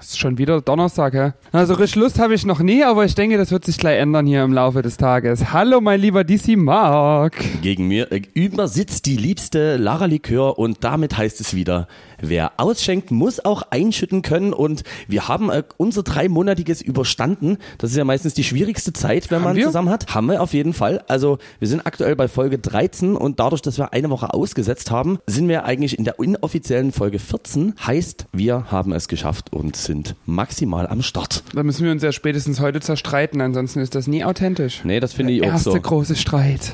ist schon wieder Donnerstag, hä? Also richtig Lust habe ich noch nie, aber ich denke, das wird sich gleich ändern hier im Laufe des Tages. Hallo, mein lieber DC Mark. Gegen mir äh, über sitzt die liebste Lara Likör und damit heißt es wieder, wer ausschenkt, muss auch einschütten können und wir haben äh, unser dreimonatiges überstanden. Das ist ja meistens die schwierigste Zeit, wenn Haben man wir? zusammen hat. Haben wir auf jeden Fall. Also wir sind aktuell bei Folge 13 und dadurch, dass wir eine Woche ausgesetzt haben, sind wir eigentlich in der inoffiziellen Folge 14. Heißt, wir haben es geschafft und sind maximal am Start. Da müssen wir uns ja spätestens heute zerstreiten, ansonsten ist das nie authentisch. Nee, das finde ich auch Erste so große Streit.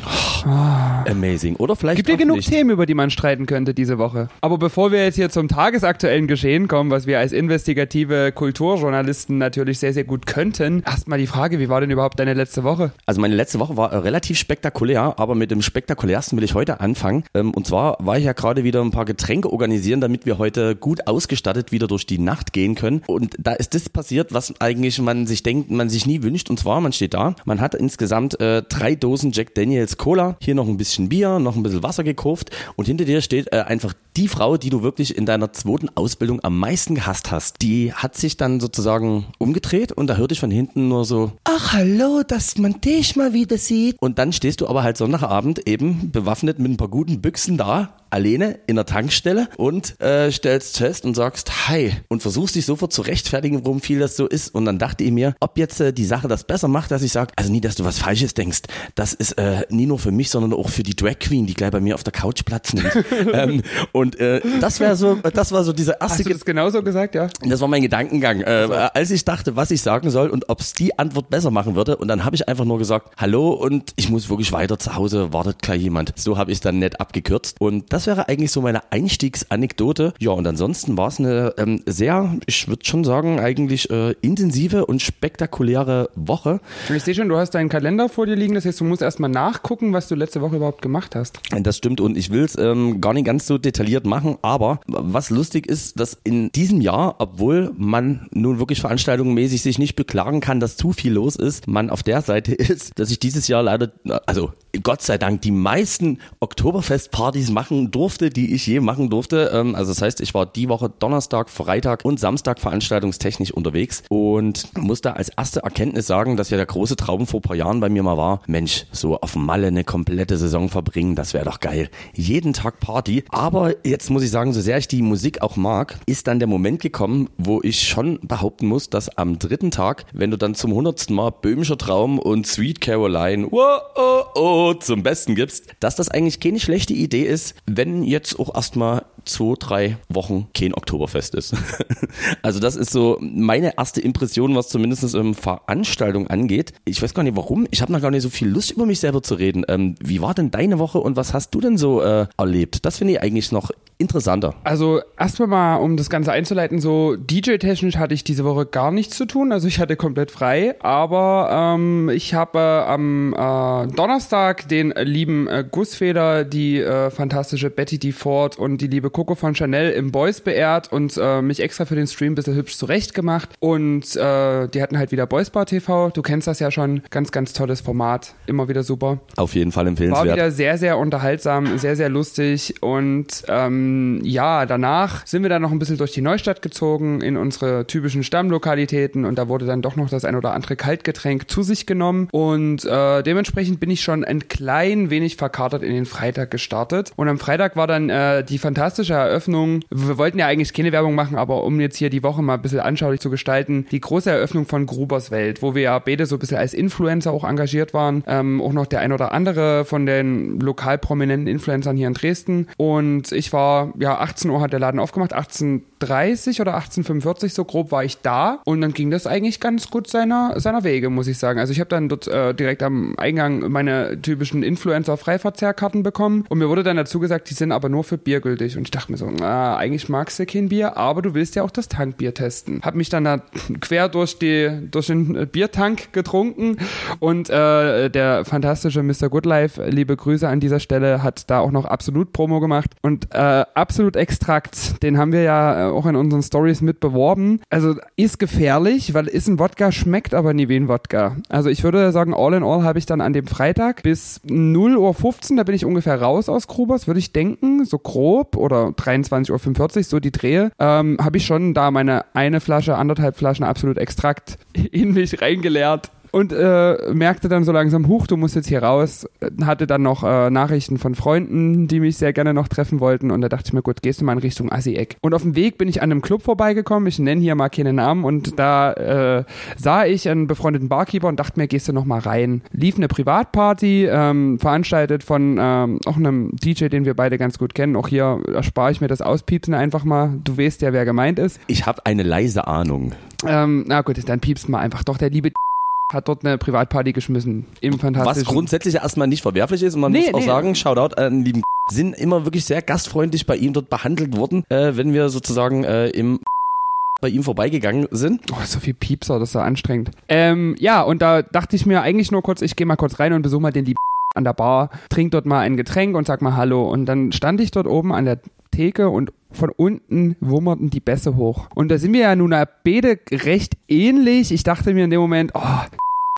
amazing. Oder vielleicht Gibt ja genug nicht. Themen, über die man streiten könnte diese Woche. Aber bevor wir jetzt hier zum tagesaktuellen Geschehen kommen, was wir als investigative Kulturjournalisten natürlich sehr, sehr gut könnten, erstmal die Frage, wie war denn überhaupt deine letzte Woche? Also meine letzte Woche war äh, relativ spektakulär, aber mit dem spektakulärsten will ich heute anfangen. Ähm, und zwar war ich ja gerade wieder ein paar Getränke organisieren, damit wir heute gut ausgestattet wieder durch die Nacht gehen können. Und da ist das passiert, was eigentlich man sich denkt, man sich nie wünscht. Und zwar, man steht da, man hat insgesamt äh, drei Dosen Jack Daniels Cola, hier noch ein bisschen Bier, noch ein bisschen Wasser gekauft und hinter dir steht äh, einfach die Frau, die du wirklich in deiner zweiten Ausbildung am meisten gehasst hast. Die hat sich dann sozusagen umgedreht und da hörte ich von hinten nur so, ach hallo, dass man dich mal wieder sieht. Und dann stehst du aber halt Sonntagabend eben bewaffnet mit ein paar guten Büchsen da, alleine in der Tankstelle und äh, stellst fest und sagst Hi und versuchst dich sofort zu rechtfertigen, warum viel das so ist. Und dann dachte ich mir, ob jetzt äh, die Sache das besser macht, dass ich sage, also nie, dass du was Falsches denkst. Das ist äh, nie nur für mich, sondern auch für die Drag Queen, die gleich bei mir auf der Couch Platz nimmt. ähm, und äh, das wäre so, das war so dieser erste Hast du das genauso gesagt, ja? das war mein Gedankengang, äh, als ich dachte, was ich sagen soll und ob es die Antwort besser machen würde. Und dann habe ich einfach nur gesagt, hallo und ich muss wirklich weiter zu Hause, wartet gleich jemand. So habe ich es dann nett abgekürzt. Und das wäre eigentlich so meine Einstiegsanekdote. Ja, und ansonsten war es eine ähm, sehr, ich würde schon sagen, eigentlich äh, intensive und spektakuläre Woche. Ich sehe schon, du hast deinen Kalender vor dir liegen, das heißt, du musst erstmal nachgucken, was du letzte Woche überhaupt gemacht hast. Das stimmt und ich will es ähm, gar nicht ganz so detailliert machen, aber was lustig ist, dass in diesem Jahr, obwohl man nun wirklich veranstaltungsmäßig sich nicht beklagen kann, dass zu viel los ist, man auf der Seite ist, dass ich dieses Jahr leider, also Gott sei Dank, die meisten Oktoberfestpartys machen durfte, die ich je machen durfte. Ähm, also das heißt, ich war die Woche Donnerstag, Freitag und Samstag veranstaltungstechnisch unterwegs und muss da als erste Erkenntnis sagen, dass ja der große Traum vor ein paar Jahren bei mir mal war, Mensch, so auf Malle eine komplette Saison verbringen, das wäre doch geil. Jeden Tag Party. Aber jetzt muss ich sagen, so sehr ich die Musik auch mag, ist dann der Moment gekommen, wo ich schon behaupten muss, dass am dritten Tag, wenn du dann zum hundertsten Mal Böhmischer Traum und Sweet Caroline wow, oh, oh, zum Besten gibst, dass das eigentlich keine schlechte Idee ist, wenn jetzt auch erstmal zwei, drei Wochen kein Oktoberfest ist. also das ist so meine erste Impression, was zumindest ähm, Veranstaltung angeht. Ich weiß gar nicht warum. Ich habe noch gar nicht so viel Lust, über mich selber zu reden. Ähm, wie war denn deine Woche und was hast du denn so äh, erlebt? Das finde ich eigentlich noch interessanter. Also erstmal mal, um das Ganze einzuleiten, so DJ-technisch hatte ich diese Woche gar nichts zu tun, also ich hatte komplett frei, aber ähm, ich habe äh, am äh, Donnerstag den äh, lieben äh, Gussfeder, die äh, fantastische Betty D. Ford und die liebe Coco von Chanel im Boys beehrt und äh, mich extra für den Stream ein bisschen hübsch zurecht gemacht und äh, die hatten halt wieder Boys Bar TV, du kennst das ja schon, ganz, ganz tolles Format, immer wieder super. Auf jeden Fall War empfehlenswert. wieder sehr, sehr unterhaltsam, sehr, sehr lustig und ähm, ja, danach sind wir dann noch ein bisschen durch die Neustadt gezogen in unsere typischen Stammlokalitäten und da wurde dann doch noch das ein oder andere Kaltgetränk zu sich genommen. Und äh, dementsprechend bin ich schon ein klein wenig verkatert in den Freitag gestartet. Und am Freitag war dann äh, die fantastische Eröffnung, wir wollten ja eigentlich keine Werbung machen, aber um jetzt hier die Woche mal ein bisschen anschaulich zu gestalten, die große Eröffnung von Grubers Welt, wo wir ja beide so ein bisschen als Influencer auch engagiert waren, ähm, auch noch der ein oder andere von den lokal prominenten Influencern hier in Dresden. Und ich war, ja 18 Uhr hat der Laden aufgemacht, 18.30 oder 18.45 so grob war ich da und dann ging das eigentlich ganz gut seiner, seiner Wege, muss ich sagen. Also ich habe dann dort äh, direkt am Eingang meine typischen Influencer-Freiverzehrkarten bekommen und mir wurde dann dazu gesagt, die sind aber nur für Bier gültig und ich dachte mir so, na, eigentlich magst du kein Bier, aber du willst ja auch das Tankbier testen. Hab mich dann da quer durch, die, durch den äh, Biertank getrunken und äh, der fantastische Mr. Goodlife, liebe Grüße an dieser Stelle, hat da auch noch absolut Promo gemacht und äh, äh, absolut Extrakt, den haben wir ja äh, auch in unseren Stories mit beworben. Also ist gefährlich, weil ist ein Wodka, schmeckt aber nie wie ein Wodka. Also ich würde sagen, all in all habe ich dann an dem Freitag bis 0 Uhr 15, da bin ich ungefähr raus aus Grubers, würde ich denken, so grob oder 23.45 Uhr, so die Drehe, ähm, habe ich schon da meine eine Flasche, anderthalb Flaschen absolut Extrakt in mich reingeleert und äh, merkte dann so langsam, huch, du musst jetzt hier raus. Hatte dann noch äh, Nachrichten von Freunden, die mich sehr gerne noch treffen wollten. Und da dachte ich mir, gut, gehst du mal in Richtung Assi-Eck. Und auf dem Weg bin ich an einem Club vorbeigekommen. Ich nenne hier mal keinen Namen. Und da äh, sah ich einen befreundeten Barkeeper und dachte mir, gehst du noch mal rein. Lief eine Privatparty, ähm, veranstaltet von ähm, auch einem DJ, den wir beide ganz gut kennen. Auch hier erspare ich mir das Auspiepsen einfach mal. Du weißt ja, wer gemeint ist. Ich habe eine leise Ahnung. Ähm, na gut, dann piepst mal einfach. Doch, der liebe hat dort eine Privatparty geschmissen. Im Fantastischen. Was grundsätzlich erstmal nicht verwerflich ist und man Nee, muss auch nee. sagen, Shoutout an den lieben sind immer wirklich sehr gastfreundlich bei ihm dort behandelt worden, äh, wenn wir sozusagen äh, im bei ihm vorbeigegangen sind. Oh, so viel Piepser, das ist so anstrengend. Ähm, ja, und da dachte ich mir eigentlich nur kurz, ich gehe mal kurz rein und besuche mal den lieben an der Bar, trink dort mal ein Getränk und sag mal Hallo. Und dann stand ich dort oben an der Theke und von unten wummerten die Bässe hoch. Und da sind wir ja nun beide recht ähnlich. Ich dachte mir in dem Moment, oh,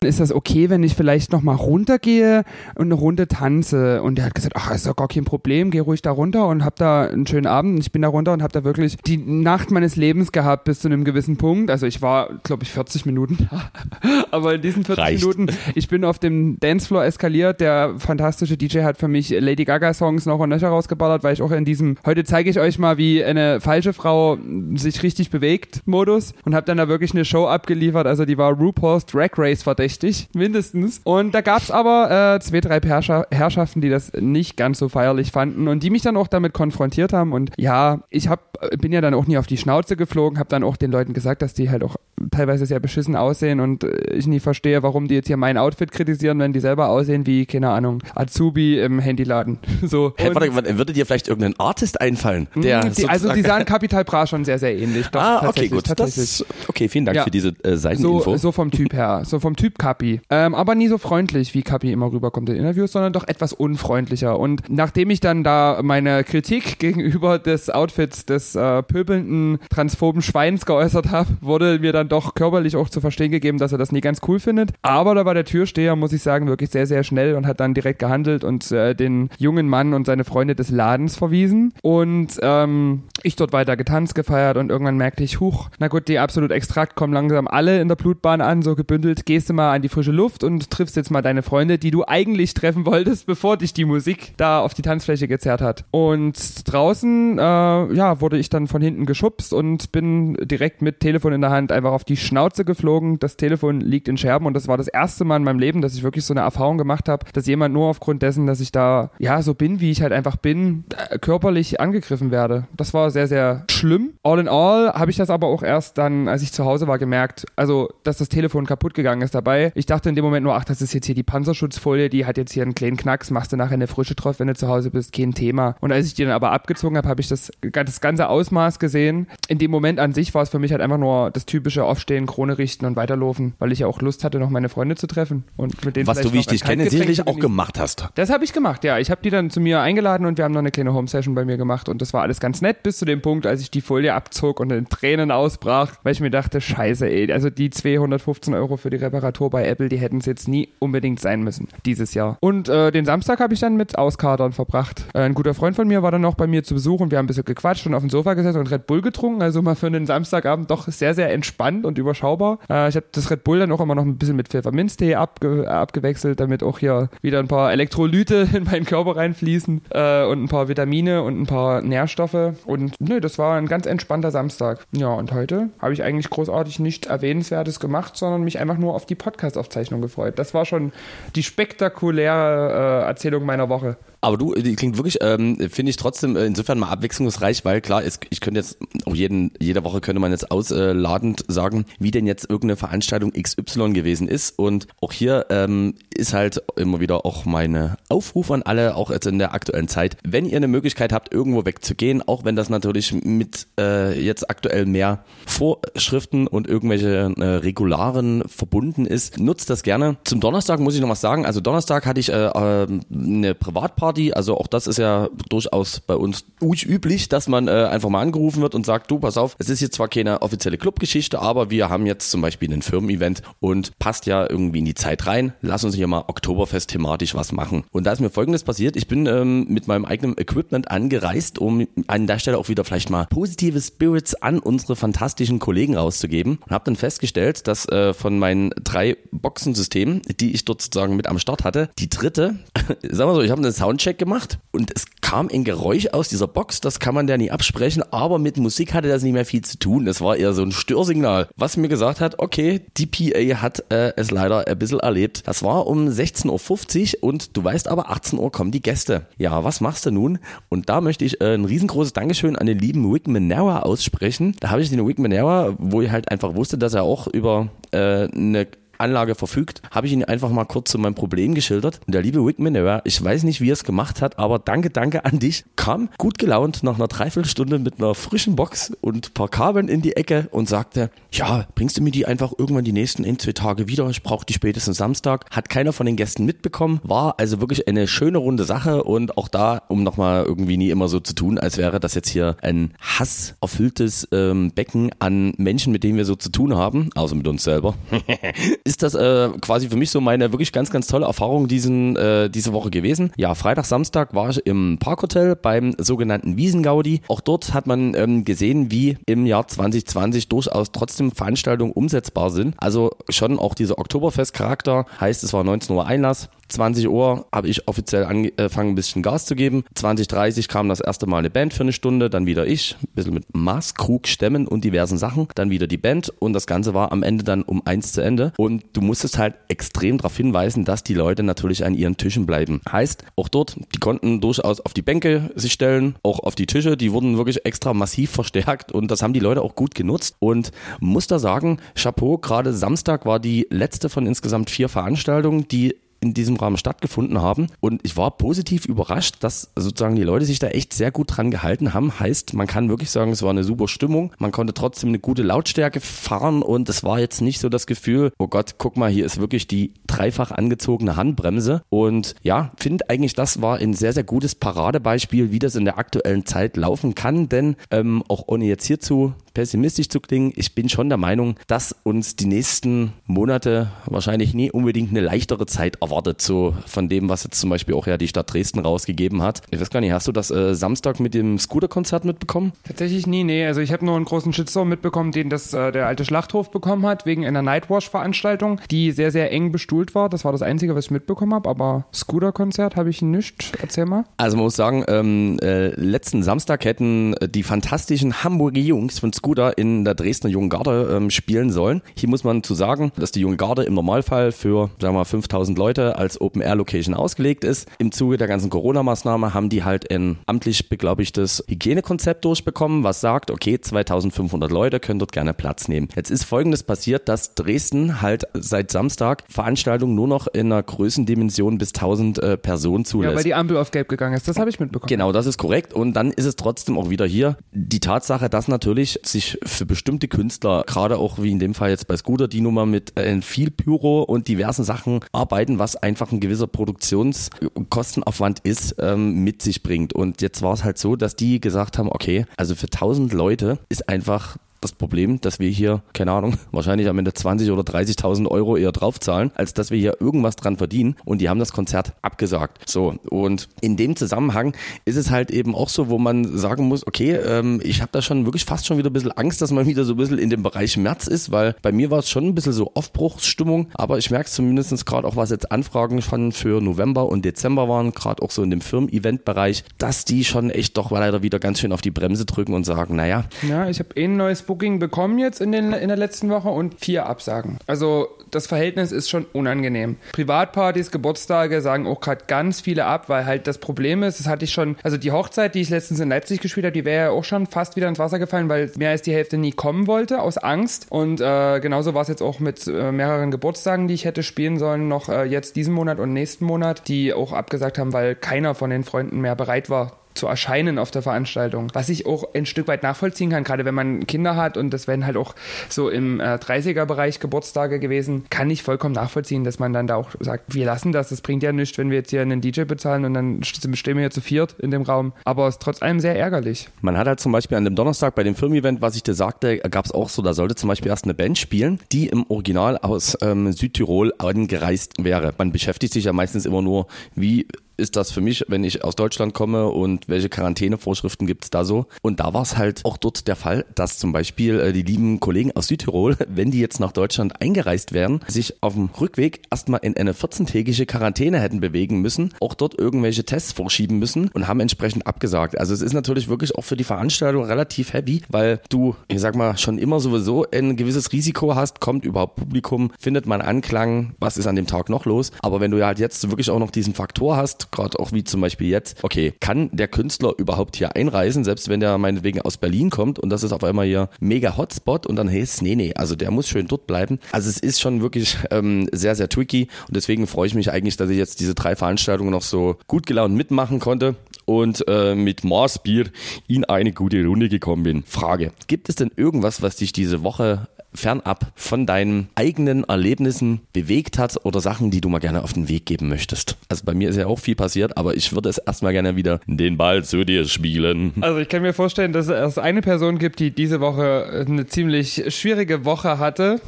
ist das okay, wenn ich vielleicht nochmal runtergehe und eine Runde tanze? Und er hat gesagt, ach, ist doch gar kein Problem, geh ruhig da runter und hab da einen schönen Abend. Und ich bin da runter und hab da wirklich die Nacht meines Lebens gehabt bis zu einem gewissen Punkt. Also ich war, glaube ich, 40 Minuten da. Aber in diesen 40 Reicht. Minuten, ich bin auf dem Dancefloor eskaliert. Der fantastische DJ hat für mich Lady Gaga Songs noch und nöcher rausgeballert, weil ich auch in diesem, heute zeige ich euch mal, wie eine falsche Frau sich richtig bewegt Modus und habe dann da wirklich eine Show abgeliefert. Also die war RuPaul's Drag Race verdächtig, mindestens. Und da gab's aber äh, zwei, drei Herrscher Herrschaften, die das nicht ganz so feierlich fanden und die mich dann auch damit konfrontiert haben. Und ja, ich hab, bin ja dann auch nie auf die Schnauze geflogen, habe dann auch den Leuten gesagt, dass die halt auch teilweise sehr beschissen aussehen und äh, ich nie verstehe, warum die jetzt hier mein Outfit kritisieren, wenn die selber aussehen wie, keine Ahnung, Azubi im Handyladen. So. Hey, warte, würde dir vielleicht irgendein Artist einfallen? Der die, also die sahen Capital Bra schon sehr, sehr ähnlich. Doch, Ah, okay, gut. Das, okay, vielen Dank Ja. für diese äh, so, Seiteninfo. so vom Typ her, so vom Typ Kapi. Ähm, aber nie so freundlich, wie Kapi immer rüberkommt in Interviews, sondern doch etwas unfreundlicher. Und nachdem ich dann da meine Kritik gegenüber des Outfits des äh, pöbelnden, transphoben Schweins geäußert habe, wurde mir dann doch körperlich auch zu verstehen gegeben, dass er das nie ganz cool findet. Aber da war der Türsteher, muss ich sagen, wirklich sehr, sehr schnell und hat dann direkt gehandelt und äh, den jungen Mann und seine Freunde des Ladens verwiesen. Und ähm, ich dort weiter getanzt, gefeiert und irgendwann merkte ich, huch, na gut, die absolut Extrakt kommen langsam alle in der Blutbahn an, so gebündelt, gehst du mal an die frische Luft und triffst jetzt mal deine Freunde, die du eigentlich treffen wolltest, bevor dich die Musik da auf die Tanzfläche gezerrt hat. Und draußen, äh, ja, wurde ich dann von hinten geschubst und bin direkt mit Telefon in der Hand einfach auf die Schnauze geflogen. Das Telefon liegt in Scherben und das war das erste Mal in meinem Leben, dass ich wirklich so eine Erfahrung gemacht habe, dass jemand nur aufgrund dessen, dass ich da, ja, so bin, wie ich halt einfach bin, äh, körperlich angegriffen werde. Das war sehr, sehr schlimm. All in all habe ich das aber auch erst dann, als ich zu Hause war, gemerkt, also, dass das Telefon kaputt gegangen ist dabei. Ich dachte in dem Moment nur, ach, das ist jetzt hier die Panzerschutzfolie, die hat jetzt hier einen kleinen Knacks, machst du nachher eine frische drauf, wenn du zu Hause bist, kein Thema. Und als ich die dann aber abgezogen habe, habe ich das, das ganze Ausmaß gesehen. In dem Moment an sich war es für mich halt einfach nur das typische Aufstehen, Krone richten und weiterlaufen, weil ich ja auch Lust hatte, noch meine Freunde zu treffen und mit denen Was du, wie ich dich kenne, sicherlich auch gemacht hast. Das habe ich gemacht, ja. Ich habe die dann zu mir eingeladen und wir haben noch eine kleine Home-Session bei mir gemacht und das war alles ganz nett bis zu dem Punkt, als ich die Folie abzog und in Tränen ausbrach, weil ich mir dachte, scheiße, ey, also die 215 Euro für die Reparatur bei Apple, die hätten es jetzt nie unbedingt sein müssen, dieses Jahr. Und äh, den Samstag habe ich dann mit Auskadern verbracht. Äh, ein guter Freund von mir war dann noch bei mir zu Besuch und wir haben ein bisschen gequatscht und auf dem Sofa gesessen und Red Bull getrunken, also mal für einen Samstagabend doch sehr, sehr entspannt und überschaubar. Äh, ich habe das Red Bull dann auch immer noch ein bisschen mit Pfefferminztee abge abgewechselt, damit auch hier wieder ein paar Elektrolyte in meinen Körper reinfließen äh, und ein paar Vitamine und ein paar Nährstoffe. Und nö, das war ein ganz entspannter Samstag. Ja, und heute habe ich eigentlich großartig nicht Erwähnenswertes gemacht, sondern mich einfach nur auf die Podcast-Aufzeichnung gefreut. Das war schon die spektakuläre äh, Erzählung meiner Woche. Aber du, die klingt wirklich, ähm, finde ich trotzdem äh, insofern mal abwechslungsreich, weil klar, es, ich könnte jetzt, auch jeden, jede Woche könnte man jetzt ausladend sagen, wie denn jetzt irgendeine Veranstaltung XY gewesen ist. Und auch hier ähm, ist halt immer wieder auch meine Aufruf an alle, auch jetzt in der aktuellen Zeit, wenn ihr eine Möglichkeit habt, irgendwo wegzugehen, auch wenn das natürlich mit äh, jetzt aktuell mehr Vorschriften und irgendwelche äh, Regularen verbunden ist, nutzt das gerne. Zum Donnerstag muss ich noch was sagen. Also Donnerstag hatte ich äh, äh, eine Privatparty Party. Also auch das ist ja durchaus bei uns üblich, dass man äh, einfach mal angerufen wird und sagt, du, pass auf, es ist jetzt zwar keine offizielle Clubgeschichte, aber wir haben jetzt zum Beispiel ein Firmen-Event und passt ja irgendwie in die Zeit rein. Lass uns hier mal Oktoberfest thematisch was machen. Und da ist mir Folgendes passiert. Ich bin ähm, mit meinem eigenen Equipment angereist, um an der Stelle auch wieder vielleicht mal positive Spirits an unsere fantastischen Kollegen rauszugeben und habe dann festgestellt, dass äh, von meinen drei Boxensystemen, die ich dort sozusagen mit am Start hatte, die dritte, sagen wir so, ich habe einen Soundcheck gemacht und es kam ein Geräusch aus dieser Box, das kann man ja nie absprechen, aber mit Musik hatte das nicht mehr viel zu tun. Das war eher so ein Störsignal, was mir gesagt hat, okay, die PA hat äh, es leider ein bisschen erlebt. Das war um 16.50 Uhr und du weißt aber, 18 Uhr kommen die Gäste. Ja, was machst du nun? Und da möchte ich äh, ein riesengroßes Dankeschön an den lieben Wick Manera aussprechen. Da habe ich den Wick Manera, wo ich halt einfach wusste, dass er auch über äh, eine Anlage verfügt, habe ich ihn einfach mal kurz zu meinem Problem geschildert. Und der liebe Wick Minera, ich weiß nicht, wie er es gemacht hat, aber danke, danke an dich, kam gut gelaunt nach einer Dreiviertelstunde mit einer frischen Box und paar Kabeln in die Ecke und sagte, ja, bringst du mir die einfach irgendwann die nächsten ein, zwei Tage wieder? Ich brauche die spätestens Samstag. Hat keiner von den Gästen mitbekommen. War also wirklich eine schöne runde Sache und auch da, um nochmal irgendwie nie immer so zu tun, als wäre das jetzt hier ein hasserfülltes ähm, Becken an Menschen, mit denen wir so zu tun haben, außer mit uns selber. ist das äh, quasi für mich so meine wirklich ganz, ganz tolle Erfahrung diesen, äh, diese Woche gewesen. Ja, Freitag, Samstag war ich im Parkhotel beim sogenannten Wiesengaudi. Auch dort hat man ähm, gesehen, wie im Jahr 2020 durchaus trotzdem Veranstaltungen umsetzbar sind. Also schon auch dieser Oktoberfest-Charakter. Heißt, es war 19 Uhr Einlass. 20 Uhr habe ich offiziell angefangen, ein bisschen Gas zu geben. 20.30 kam das erste Mal eine Band für eine Stunde, dann wieder ich, ein bisschen mit Maßkrug, Stämmen und diversen Sachen. Dann wieder die Band und das Ganze war am Ende dann um eins zu Ende. Und du musstest halt extrem darauf hinweisen, dass die Leute natürlich an ihren Tischen bleiben. Heißt, auch dort, die konnten durchaus auf die Bänke sich stellen, auch auf die Tische, die wurden wirklich extra massiv verstärkt und das haben die Leute auch gut genutzt. Und muss da sagen, Chapeau, gerade Samstag war die letzte von insgesamt vier Veranstaltungen, die in diesem Rahmen stattgefunden haben. Und ich war positiv überrascht, dass sozusagen die Leute sich da echt sehr gut dran gehalten haben. Heißt, man kann wirklich sagen, es war eine super Stimmung. Man konnte trotzdem eine gute Lautstärke fahren und es war jetzt nicht so das Gefühl, oh Gott, guck mal, hier ist wirklich die dreifach angezogene Handbremse. Und ja, finde eigentlich, das war ein sehr, sehr gutes Paradebeispiel, wie das in der aktuellen Zeit laufen kann. Denn ähm, auch ohne jetzt hierzu pessimistisch zu klingen, ich bin schon der Meinung, dass uns die nächsten Monate wahrscheinlich nie unbedingt eine leichtere Zeit erwartet, so von dem, was jetzt zum Beispiel auch ja die Stadt Dresden rausgegeben hat. Ich weiß gar nicht, hast du das äh, Samstag mit dem Scooter-Konzert mitbekommen? Tatsächlich nie, nee. Also ich habe nur einen großen Shitstorm mitbekommen, den das äh, der alte Schlachthof bekommen hat, wegen einer Nightwash-Veranstaltung, die sehr, sehr eng bestuhlt war. Das war das Einzige, was ich mitbekommen habe, aber Scooter-Konzert habe ich nicht. Erzähl mal. Also man muss sagen, ähm, äh, letzten Samstag hätten äh, die fantastischen Hamburger Jungs von Scooter in der Dresdner Jungen Garde ähm, spielen sollen. Hier muss man zu sagen, dass die Junge Garde im Normalfall für, sagen wir mal, 5000 Leute als Open-Air-Location ausgelegt ist. Im Zuge der ganzen Corona-Maßnahme haben die halt ein amtlich beglaubigtes Hygienekonzept durchbekommen, was sagt, okay, 2500 Leute können dort gerne Platz nehmen. Jetzt ist Folgendes passiert, dass Dresden halt seit Samstag Veranstaltungen nur noch in einer Größendimension bis 1000 äh, Personen zulässt. Ja, weil die Ampel auf Gelb gegangen ist. Das habe ich mitbekommen. Genau, das ist korrekt. Und dann ist es trotzdem auch wieder hier die Tatsache, dass natürlich sich für bestimmte Künstler, gerade auch wie in dem Fall jetzt bei Scooter, die nun mal mit äh, viel Pyro und diversen Sachen arbeiten, was einfach ein gewisser Produktionskostenaufwand ist, ähm, mit sich bringt. Und jetzt war es halt so, dass die gesagt haben, okay, also für 1000 Leute ist einfach das Problem, dass wir hier, keine Ahnung, wahrscheinlich am Ende 20 oder 30.000 Euro eher draufzahlen, als dass wir hier irgendwas dran verdienen. Und die haben das Konzert abgesagt. So, und in dem Zusammenhang ist es halt eben auch so, wo man sagen muss, okay, ähm, ich habe da schon wirklich fast schon wieder ein bisschen Angst, dass man wieder so ein bisschen in dem Bereich März ist, weil bei mir war es schon ein bisschen so Aufbruchsstimmung, aber ich merke es zumindest gerade auch, was jetzt Anfragen schon für November und Dezember waren, gerade auch so in dem Firmen-Event-Bereich, dass die schon echt doch leider wieder ganz schön auf die Bremse drücken und sagen, naja. Ja, ich habe eh ein neues Buch Booking bekommen jetzt in, den, in der letzten Woche und vier Absagen. Also das Verhältnis ist schon unangenehm. Privatpartys, Geburtstage sagen auch gerade ganz viele ab, weil halt das Problem ist, das hatte ich schon, also die Hochzeit, die ich letztens in Leipzig gespielt habe, die wäre ja auch schon fast wieder ins Wasser gefallen, weil mehr als die Hälfte nie kommen wollte, aus Angst. Und äh, genauso war es jetzt auch mit äh, mehreren Geburtstagen, die ich hätte spielen sollen, noch äh, jetzt diesen Monat und nächsten Monat, die auch abgesagt haben, weil keiner von den Freunden mehr bereit war, zu erscheinen auf der Veranstaltung. Was ich auch ein Stück weit nachvollziehen kann, gerade wenn man Kinder hat und das werden halt auch so im äh, 30er-Bereich Geburtstage gewesen, kann ich vollkommen nachvollziehen, dass man dann da auch sagt, wir lassen das, das bringt ja nichts, wenn wir jetzt hier einen DJ bezahlen und dann stehen wir hier zu viert in dem Raum. Aber es ist trotz allem sehr ärgerlich. Man hat halt zum Beispiel an dem Donnerstag bei dem Firmen-Event, was ich dir sagte, gab es auch so, da sollte zum Beispiel erst eine Band spielen, die im Original aus ähm, Südtirol angereist wäre. Man beschäftigt sich ja meistens immer nur, wie ist das für mich, wenn ich aus Deutschland komme und welche Quarantänevorschriften gibt es da so? Und da war es halt auch dort der Fall, dass zum Beispiel äh, die lieben Kollegen aus Südtirol, wenn die jetzt nach Deutschland eingereist wären, sich auf dem Rückweg erstmal in eine 14-tägige Quarantäne hätten bewegen müssen, auch dort irgendwelche Tests vorschieben müssen und haben entsprechend abgesagt. Also es ist natürlich wirklich auch für die Veranstaltung relativ heavy, weil du, ich sag mal, schon immer sowieso ein gewisses Risiko hast, kommt überhaupt Publikum, findet man Anklang, was ist an dem Tag noch los. Aber wenn du ja halt jetzt wirklich auch noch diesen Faktor hast, gerade auch wie zum Beispiel jetzt, okay, kann der Künstler überhaupt hier einreisen, selbst wenn der meinetwegen aus Berlin kommt und das ist auf einmal hier mega Hotspot und dann heißt nee, nee, also der muss schön dort bleiben. Also es ist schon wirklich ähm, sehr, sehr tricky und deswegen freue ich mich eigentlich, dass ich jetzt diese drei Veranstaltungen noch so gut gelaunt mitmachen konnte und äh, mit Maßbier in eine gute Runde gekommen bin. Frage, gibt es denn irgendwas, was dich diese Woche fernab von deinen eigenen Erlebnissen bewegt hat oder Sachen, die du mal gerne auf den Weg geben möchtest? Also bei mir ist ja auch viel passiert, aber ich würde es erstmal gerne wieder den Ball zu dir spielen. Also ich kann mir vorstellen, dass es eine Person gibt, die diese Woche eine ziemlich schwierige Woche hatte.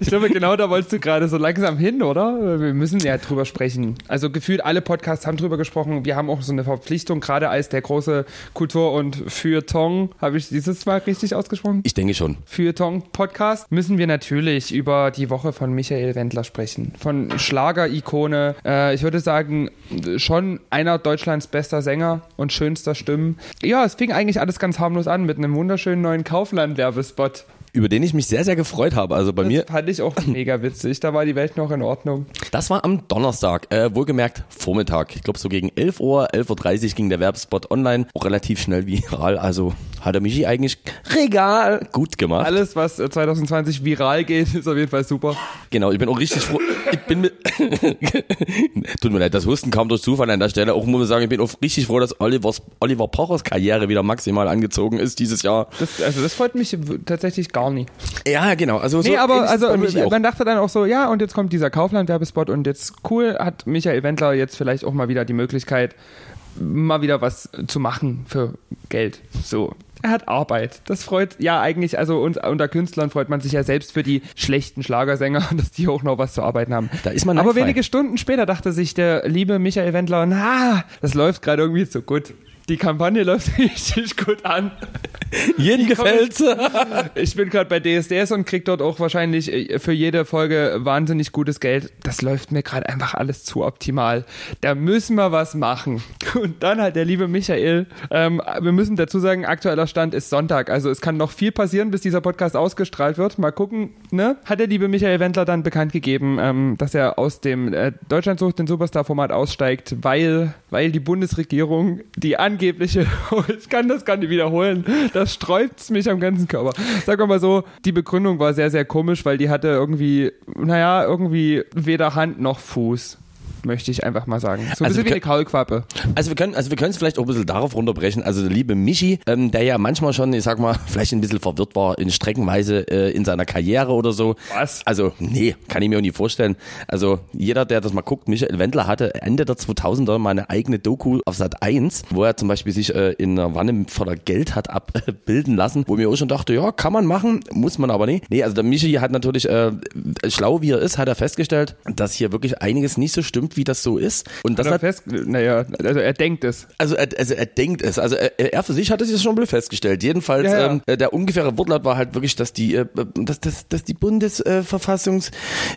Ich glaube, genau da wolltest du gerade so langsam hin, oder? Wir müssen ja drüber sprechen. Also gefühlt alle Podcasts haben drüber gesprochen. Wir haben auch so eine Verpflichtung, gerade als der große Kultur- und Feuilleton, habe ich dieses Mal richtig ausgesprochen? Ich denke schon. Feuilleton-Podcast, müssen wir natürlich über die Woche von Michael Wendler sprechen. Von Schlager-Ikone. Äh, ich würde sagen, schon einer Deutschlands bester Sänger und schönster Stimmen. Ja, es fing eigentlich alles ganz harmlos an mit einem wunderschönen neuen Kaufland-Werbespot über den ich mich sehr, sehr gefreut habe. Also bei das mir. fand ich auch mega witzig. Da war die Welt noch in Ordnung. Das war am Donnerstag, äh, wohlgemerkt Vormittag. Ich glaube so gegen 11 Uhr, 11.30 Uhr ging der Werbespot online. Auch relativ schnell viral. Also hat er Michi eigentlich regal gut gemacht. Alles, was 2020 viral geht, ist auf jeden Fall super. Genau, ich bin auch richtig froh. Ich bin mit. Tut mir leid, das Husten kam durch Zufall an der Stelle. Auch muss man sagen, ich bin auch richtig froh, dass Olivers, Oliver Pochers Karriere wieder maximal angezogen ist dieses Jahr. Das, also das freut mich tatsächlich gar nicht. Ja, genau. Also nee, so aber also man dachte dann auch so, ja, und jetzt kommt dieser Kaufland-Werbespot und jetzt cool hat Michael Wendler jetzt vielleicht auch mal wieder die Möglichkeit, mal wieder was zu machen für Geld. So. Er hat Arbeit. Das freut ja eigentlich, also uns, unter Künstlern freut man sich ja selbst für die schlechten Schlagersänger, dass die auch noch was zu arbeiten haben. Da ist man Aber wenige Stunden später dachte sich der liebe Michael Wendler, na, das läuft gerade irgendwie so gut die Kampagne läuft richtig gut an. Jeden gefällt's. Ich bin gerade bei DSDS und krieg dort auch wahrscheinlich äh, für jede Folge wahnsinnig gutes Geld. Das läuft mir gerade einfach alles zu optimal. Da müssen wir was machen. Und dann halt der liebe Michael. Ähm, wir müssen dazu sagen, aktueller Stand ist Sonntag. Also es kann noch viel passieren, bis dieser Podcast ausgestrahlt wird. Mal gucken, ne? Hat der liebe Michael Wendler dann bekannt gegeben, ähm, dass er aus dem äh, Deutschland sucht den Superstar-Format aussteigt, weil, weil die Bundesregierung die angebliche, ich kann das gar nicht wiederholen, das sträubt mich am ganzen Körper. Wir mal so, die Begründung war sehr, sehr komisch, weil die hatte irgendwie, naja, irgendwie weder Hand noch Fuß möchte ich einfach mal sagen. So ein also bisschen wie eine Kaulquappe. Also wir können, also wir können es vielleicht auch ein bisschen darauf runterbrechen. Also der liebe Michi, ähm, der ja manchmal schon, ich sag mal, vielleicht ein bisschen verwirrt war in Streckenweise äh, in seiner Karriere oder so. Was? Also nee, kann ich mir auch nie vorstellen. Also jeder, der das mal guckt, Michael Wendler hatte Ende der 2000er mal eine eigene Doku auf Sat 1, wo er zum Beispiel sich äh, in einer Wanne voller Geld hat abbilden lassen, wo mir auch schon dachte, ja, kann man machen, muss man aber nicht. Nee, also der Michi hat natürlich, äh, schlau wie er ist, hat er festgestellt, dass hier wirklich einiges nicht so stimmt, wie das so ist. Und das hat, fest, naja, also er denkt es. Also er, also er denkt es. Also er, er für sich hat es jetzt schon festgestellt. Jedenfalls, ja, ja. Ähm, der ungefähre Wortlaut war halt wirklich, dass die, äh, dass, dass, dass die Bundesverfassung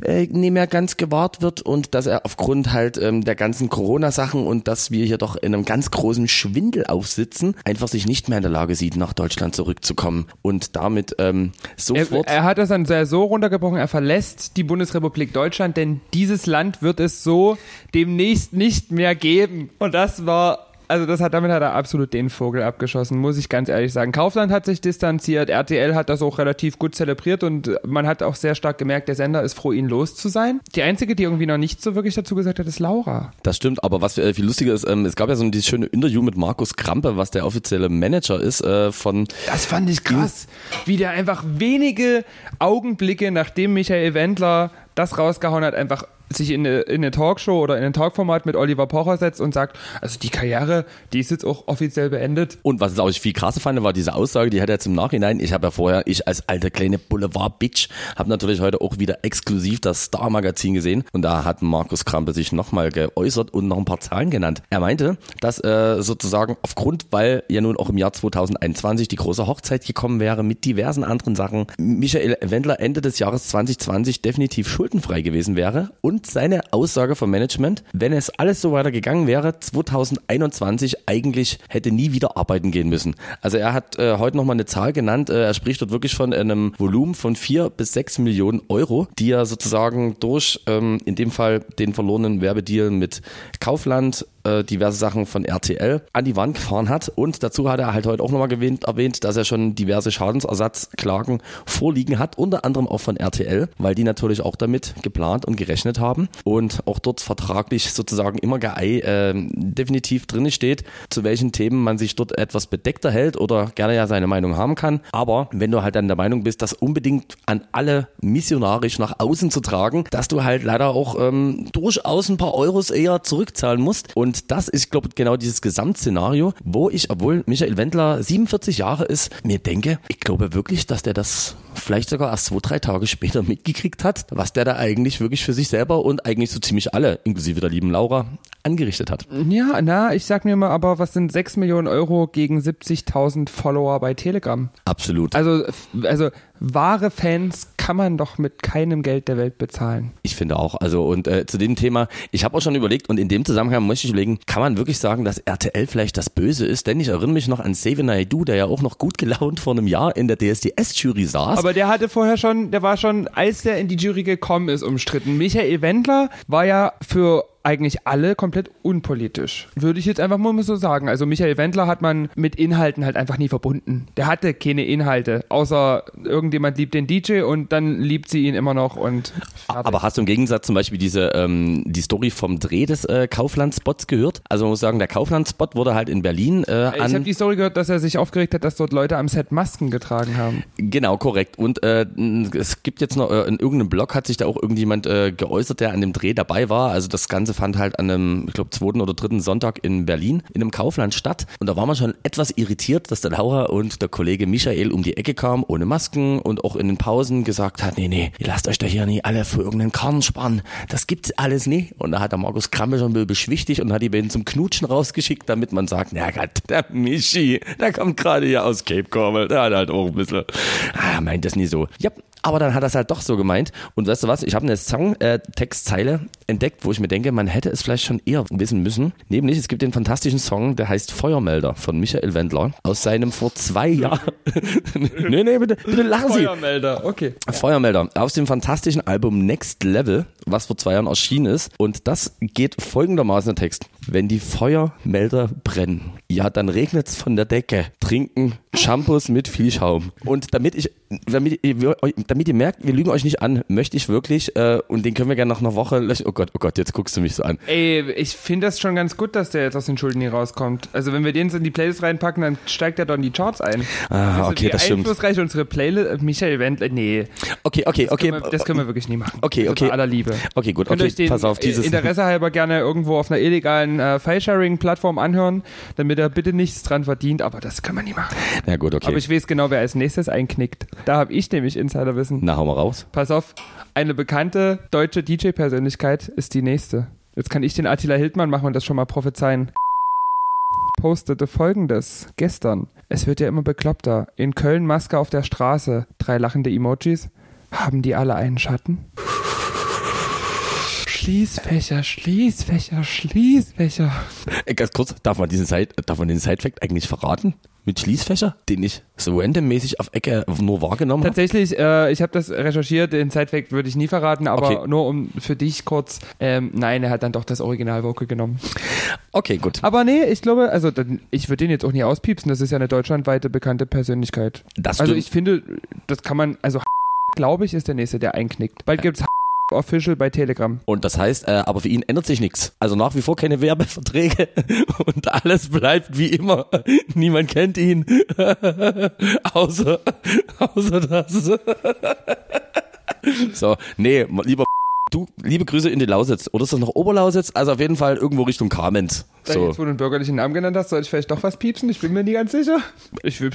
äh, nicht mehr ganz gewahrt wird und dass er aufgrund halt ähm, der ganzen Corona-Sachen und dass wir hier doch in einem ganz großen Schwindel aufsitzen, einfach sich nicht mehr in der Lage sieht, nach Deutschland zurückzukommen und damit ähm, sofort. Er, er hat das dann sehr so runtergebrochen, er verlässt die Bundesrepublik Deutschland, denn dieses Land wird es so demnächst nicht mehr geben. Und das war Also das hat, damit hat er absolut den Vogel abgeschossen, muss ich ganz ehrlich sagen. Kaufland hat sich distanziert, RTL hat das auch relativ gut zelebriert und man hat auch sehr stark gemerkt, der Sender ist froh, ihn los zu sein. Die einzige, die irgendwie noch nicht so wirklich dazu gesagt hat, ist Laura. Das stimmt, aber was äh, viel lustiger ist, ähm, es gab ja so dieses schöne Interview mit Markus Krampe, was der offizielle Manager ist äh, von... Das fand ich krass, wie der einfach wenige Augenblicke, nachdem Michael Wendler das rausgehauen hat, einfach sich in eine, in eine Talkshow oder in ein Talkformat mit Oliver Pocher setzt und sagt, also die Karriere, die ist jetzt auch offiziell beendet. Und was ich auch viel krasser fand, war diese Aussage, die hat er jetzt im Nachhinein, ich habe ja vorher, ich als alte kleine Boulevard-Bitch, habe natürlich heute auch wieder exklusiv das Star-Magazin gesehen und da hat Markus Krampe sich nochmal geäußert und noch ein paar Zahlen genannt. Er meinte, dass äh, sozusagen aufgrund, weil ja nun auch im Jahr 2021 die große Hochzeit gekommen wäre mit diversen anderen Sachen, Michael Wendler Ende des Jahres 2020 definitiv schuldenfrei gewesen wäre und seine Aussage vom Management, wenn es alles so weiter gegangen wäre, 2021 eigentlich hätte nie wieder arbeiten gehen müssen. Also er hat äh, heute nochmal eine Zahl genannt, äh, er spricht dort wirklich von einem Volumen von vier bis sechs Millionen Euro, die er sozusagen durch ähm, in dem Fall den verlorenen Werbedeal mit Kaufland äh, diverse Sachen von RTL an die Wand gefahren hat. Und dazu hat er halt heute auch nochmal erwähnt, dass er schon diverse Schadensersatzklagen vorliegen hat, unter anderem auch von RTL, weil die natürlich auch damit geplant und gerechnet haben und auch dort vertraglich sozusagen immer äh, definitiv drin steht, zu welchen Themen man sich dort etwas bedeckter hält oder gerne ja seine Meinung haben kann. Aber wenn du halt dann der Meinung bist, das unbedingt an alle missionarisch nach außen zu tragen, dass du halt leider auch ähm, durchaus ein paar Euros eher zurückzahlen musst und und das ist, glaube ich, genau dieses Gesamtszenario, wo ich, obwohl Michael Wendler 47 Jahre ist, mir denke, ich glaube wirklich, dass der das vielleicht sogar erst zwei, drei Tage später mitgekriegt hat, was der da eigentlich wirklich für sich selber und eigentlich so ziemlich alle, inklusive der lieben Laura, angerichtet hat. Ja, na, ich sag mir mal, aber was sind 6 Millionen Euro gegen 70.000 Follower bei Telegram? Absolut. Also, also wahre Fans kann man doch mit keinem Geld der Welt bezahlen. Ich finde auch. Also und äh, zu dem Thema, ich habe auch schon überlegt und in dem Zusammenhang möchte ich überlegen, kann man wirklich sagen, dass RTL vielleicht das Böse ist? Denn ich erinnere mich noch an Seven Naidu, der ja auch noch gut gelaunt vor einem Jahr in der DSDS-Jury saß. Aber der hatte vorher schon, der war schon, als der in die Jury gekommen ist, umstritten. Michael Wendler war ja für eigentlich alle komplett unpolitisch. Würde ich jetzt einfach mal so sagen. Also Michael Wendler hat man mit Inhalten halt einfach nie verbunden. Der hatte keine Inhalte, außer irgendjemand liebt den DJ und dann liebt sie ihn immer noch und fertig. Aber hast du im Gegensatz zum Beispiel diese ähm, die Story vom Dreh des äh, Kaufland-Spots gehört? Also man muss sagen, der Kaufland-Spot wurde halt in Berlin äh, an... Ich habe die Story gehört, dass er sich aufgeregt hat, dass dort Leute am Set Masken getragen haben. Genau, korrekt. Und äh, es gibt jetzt noch, äh, in irgendeinem Blog hat sich da auch irgendjemand äh, geäußert, der an dem Dreh dabei war. Also das Ganze fand halt an einem, ich glaube, zweiten oder dritten Sonntag in Berlin in einem Kaufland statt. Und da war man schon etwas irritiert, dass der Laura und der Kollege Michael um die Ecke kamen, ohne Masken und auch in den Pausen gesagt hat, nee, nee, ihr lasst euch da hier nie alle für irgendeinen Karren spannen. Das gibt's alles nicht. Und da hat der Markus Kramme schon beschwichtigt und hat die beiden zum Knutschen rausgeschickt, damit man sagt, na Gott, der Michi, der kommt gerade hier aus Cape Cornwall, der hat halt auch ein bisschen, ah, meint das nie so. Ja, aber dann hat er es halt doch so gemeint. Und weißt du was? Ich habe eine Song-Textzeile äh, entdeckt, wo ich mir denke, man hätte es vielleicht schon eher wissen müssen. Nämlich, es gibt den fantastischen Song, der heißt Feuermelder von Michael Wendler aus seinem vor zwei Jahren. nee, nee, bitte, bitte lachen Sie. Feuermelder, okay. Feuermelder aus dem fantastischen Album Next Level, was vor zwei Jahren erschienen ist. Und das geht folgendermaßen der Text. Wenn die Feuermelder brennen, ja, dann regnet es von der Decke. Trinken Shampoos mit viel Schaum. Und damit ich, damit, damit ihr merkt, wir lügen euch nicht an, möchte ich wirklich, äh, und den können wir gerne nach einer Woche löschen. Oh Gott, oh Gott, jetzt guckst du mich so an. Ey, ich finde das schon ganz gut, dass der jetzt aus den Schulden hier rauskommt. Also wenn wir den in die Playlist reinpacken, dann steigt er doch in die Charts ein. Ah, also okay, das stimmt. Einflussreich unsere Playlist, äh, Michael Wendler, nee. Okay, okay, das okay. Können wir, das können wir wirklich nie machen. Okay, okay. aller Liebe. Okay, gut, okay, den, pass auf. Dieses Interesse halber gerne irgendwo auf einer illegalen äh, File-Sharing-Plattform anhören, damit er bitte nichts dran verdient, aber das können wir nie machen. Ja gut, okay. Aber ich weiß genau, wer als nächstes einknickt. Da habe ich nämlich Insiderwissen. Na, hau mal raus. Pass auf, eine bekannte deutsche DJ-Persönlichkeit ist die nächste. Jetzt kann ich den Attila Hildmann machen und das schon mal prophezeien. Postete folgendes gestern. Es wird ja immer bekloppter. In Köln Maske auf der Straße. Drei lachende Emojis. Haben die alle einen Schatten? Schließfächer, Schließfächer, Schließfächer. Äh, Ganz kurz, darf man diesen Side, darf man den Sidefact eigentlich verraten? Mit Schließfächer, den ich so randommäßig auf Ecke nur wahrgenommen habe? Tatsächlich, äh, ich habe das recherchiert, den Sidefact würde ich nie verraten, aber Okay. nur um für dich kurz, ähm, nein, er hat dann doch das Original-Vocal genommen. Okay, gut. Aber nee, ich glaube, also dann, ich würde den jetzt auch nie auspiepsen, das ist ja eine deutschlandweite bekannte Persönlichkeit. Das Also ich finde, das kann man, also glaube ich, ist der nächste, der einknickt. Bald gibt's Official bei Telegram. Und das heißt, äh, aber für ihn ändert sich nichts. Also nach wie vor keine Werbeverträge und alles bleibt wie immer. Niemand kennt ihn. außer, außer das. so, nee, lieber du, liebe Grüße in die Lausitz. Oder ist das noch Oberlausitz? Also auf jeden Fall irgendwo Richtung Kamenz. Da So. Jetzt, wo du einen bürgerlichen Namen genannt hast, soll ich vielleicht doch was piepsen? Ich bin mir nie ganz sicher. Ich, will,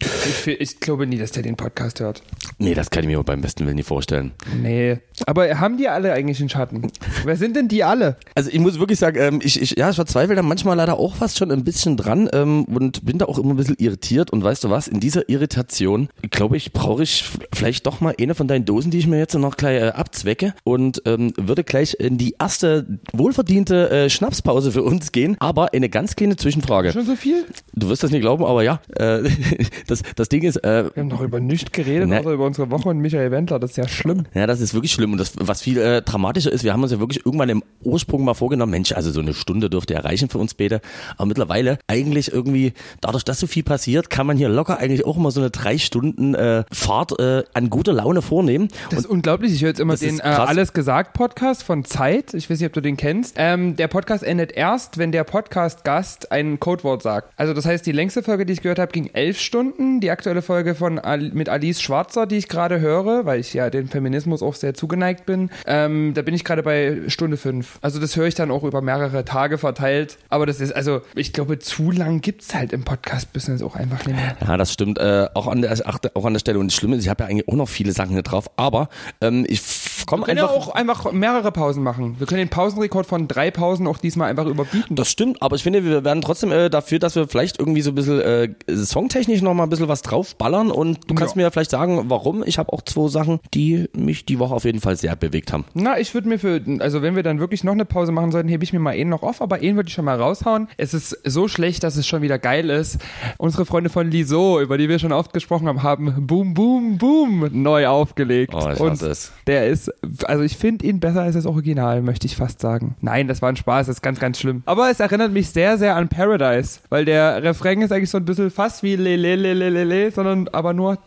ich, ich glaube nie, dass der den Podcast hört. Nee, das kann ich mir beim besten Willen nicht vorstellen. Nee. Aber haben die alle eigentlich einen Schatten? Wer sind denn die alle? Also ich muss wirklich sagen, ähm, ich, ich, ja, ich verzweifle da manchmal leider auch fast schon ein bisschen dran ähm, und bin da auch immer ein bisschen irritiert. Und weißt du was, in dieser Irritation, glaube ich, brauche ich vielleicht doch mal eine von deinen Dosen, die ich mir jetzt noch gleich äh, abzwecke und ähm, würde gleich in die erste wohlverdiente äh, Schnapspause für uns gehen. Aber eine ganz kleine Zwischenfrage. Schon so viel? Du wirst das nicht glauben, aber ja, äh, das, das Ding ist, äh, Wir haben doch über nichts geredet, Ne. außer über unsere Woche und Michael Wendler. Das ist ja schlimm. Ja, das ist wirklich schlimm. Und das, was viel äh, dramatischer ist, wir haben uns ja wirklich irgendwann im Ursprung mal vorgenommen, Mensch, also so eine Stunde dürfte erreichen für uns beide. Aber mittlerweile eigentlich irgendwie, dadurch, dass so viel passiert, kann man hier locker eigentlich auch immer so eine drei Stunden äh, Fahrt äh, an guter Laune vornehmen. Das ist unglaublich. Ich höre jetzt immer den äh, krass. Alles gesagt Podcast von Zeit. Ich weiß nicht, ob du den kennst. Ähm, der Podcast endet erst, wenn der Podcast-Gast ein Codewort sagt. Also das heißt, die längste Folge, die ich gehört habe, ging elf Stunden. Die aktuelle Folge von Al mit Alice Schwarzer, die ich gerade höre, weil ich ja dem Feminismus auch sehr zugeneigt bin, ähm, da bin ich gerade bei Stunde fünf. Also das höre ich dann auch über mehrere Tage verteilt. Aber das ist, also ich glaube, zu lang gibt's halt im Podcast-Business auch einfach nicht mehr. Ja, das stimmt. Äh, auch, an der, auch an der Stelle. Und das Schlimme ist, ich habe ja eigentlich auch noch viele Sachen hier drauf. Aber ähm, ich komme Wir können ja einfach... auch einfach mehrere Pausen machen. Wir können den Pausenrekord von drei Pausen auch diesmal einfach überbieten. Das stimmt, aber ich finde, wir werden trotzdem äh, dafür, dass wir vielleicht irgendwie so ein bisschen äh, songtechnisch noch mal ein bisschen was draufballern und du kannst Ja. mir ja vielleicht sagen, warum. Ich habe auch zwei Sachen, die mich die Woche auf jeden Fall sehr bewegt haben. Na, ich würde mir für, also wenn wir dann wirklich noch eine Pause machen sollten, hebe ich mir mal einen noch auf, aber einen würde ich schon mal raushauen. Es ist so schlecht, dass es schon wieder geil ist. Unsere Freunde von Liso, über die wir schon oft gesprochen haben, haben Boom, Boom, Boom neu aufgelegt. Oh, ich Und es. der ist, also ich finde ihn besser als das Original, möchte ich fast sagen. Nein, das war ein Spaß, das ist ganz, ganz schlimm. Aber es erinnert mich sehr, sehr an Paradise, weil der Refrain ist eigentlich so ein bisschen fast wie le, le, le, le, le, le, sondern aber nur.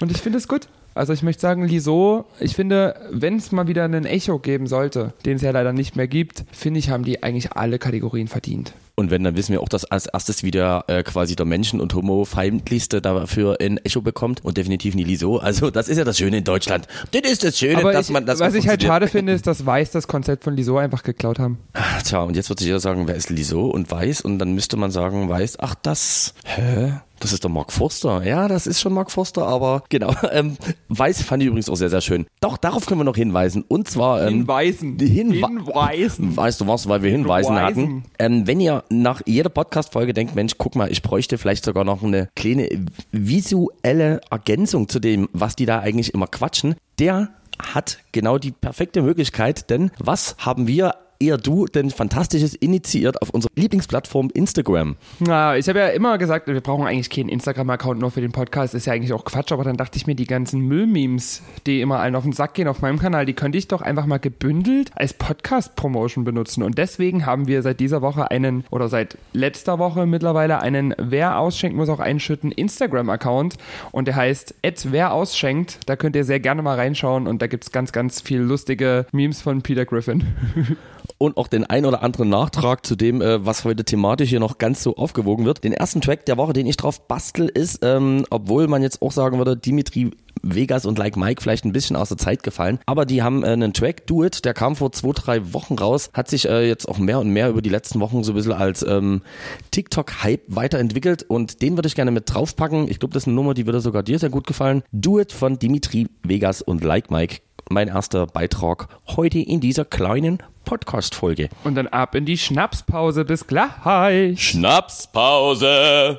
Und ich finde es gut. Also ich möchte sagen, Liso, ich finde, wenn es mal wieder einen Echo geben sollte, den es ja leider nicht mehr gibt, finde ich, haben die eigentlich alle Kategorien verdient. Und wenn, dann wissen wir auch, dass als erstes wieder äh, quasi der Menschen- und Homo-feindlichste dafür ein Echo bekommt und definitiv nie Liso. Also das ist ja das Schöne in Deutschland. Das ist das Schöne, Aber dass ich, man das was ich halt schade finde, ist, dass Weiß das Konzept von Liso einfach geklaut haben. Tja, und jetzt wird sich jeder sagen, wer ist Liso und Weiß? Und dann müsste man sagen, Weiß, ach das, hä? Das ist doch Mark Forster. Ja, das ist schon Mark Forster, aber genau. Ähm, Weiß fand ich übrigens auch sehr, sehr schön. Doch, darauf können wir noch hinweisen. Und zwar... Ähm, Hinweisen. Hinwa Hinweisen. Weißt du was, weil wir Hinweisen Hinweisen. hatten. Ähm, wenn ihr nach jeder Podcast-Folge denkt, Mensch, guck mal, ich bräuchte vielleicht sogar noch eine kleine visuelle Ergänzung zu dem, was die da eigentlich immer quatschen, der hat genau die perfekte Möglichkeit, denn was haben wir eher du denn Fantastisches initiiert auf unserer Lieblingsplattform Instagram? Na, ich habe ja immer gesagt, wir brauchen eigentlich keinen Instagram-Account nur für den Podcast. Ist ja eigentlich auch Quatsch, aber dann dachte ich mir, die ganzen Müllmemes, die immer allen auf den Sack gehen auf meinem Kanal, die könnte ich doch einfach mal gebündelt als Podcast-Promotion benutzen. Und deswegen haben wir seit dieser Woche einen, oder seit letzter Woche mittlerweile einen Wer ausschenkt, muss auch einschütten Instagram-Account. Und der heißt wer ausschenkt. Da könnt ihr sehr gerne mal reinschauen und da gibt's ganz, ganz viel lustige Memes von Peter Griffin. und auch den ein oder anderen Nachtrag zu dem, äh, was heute thematisch hier noch ganz so aufgewogen wird. Den ersten Track der Woche, den ich drauf bastel, ist, ähm, obwohl man jetzt auch sagen würde, Dimitri Vegas und Like Mike vielleicht ein bisschen aus der Zeit gefallen, aber die haben äh, einen Track, Do It, der kam vor zwei, drei Wochen raus, hat sich äh, jetzt auch mehr und mehr über die letzten Wochen so ein bisschen als ähm, TikTok-Hype weiterentwickelt und den würde ich gerne mit draufpacken. Ich glaube, das ist eine Nummer, die würde sogar dir sehr gut gefallen. Do It von Dimitri Vegas und Like Mike. Mein erster Beitrag heute in dieser kleinen Podcast-Folge. Und dann ab in die Schnapspause. Bis gleich. Schnapspause.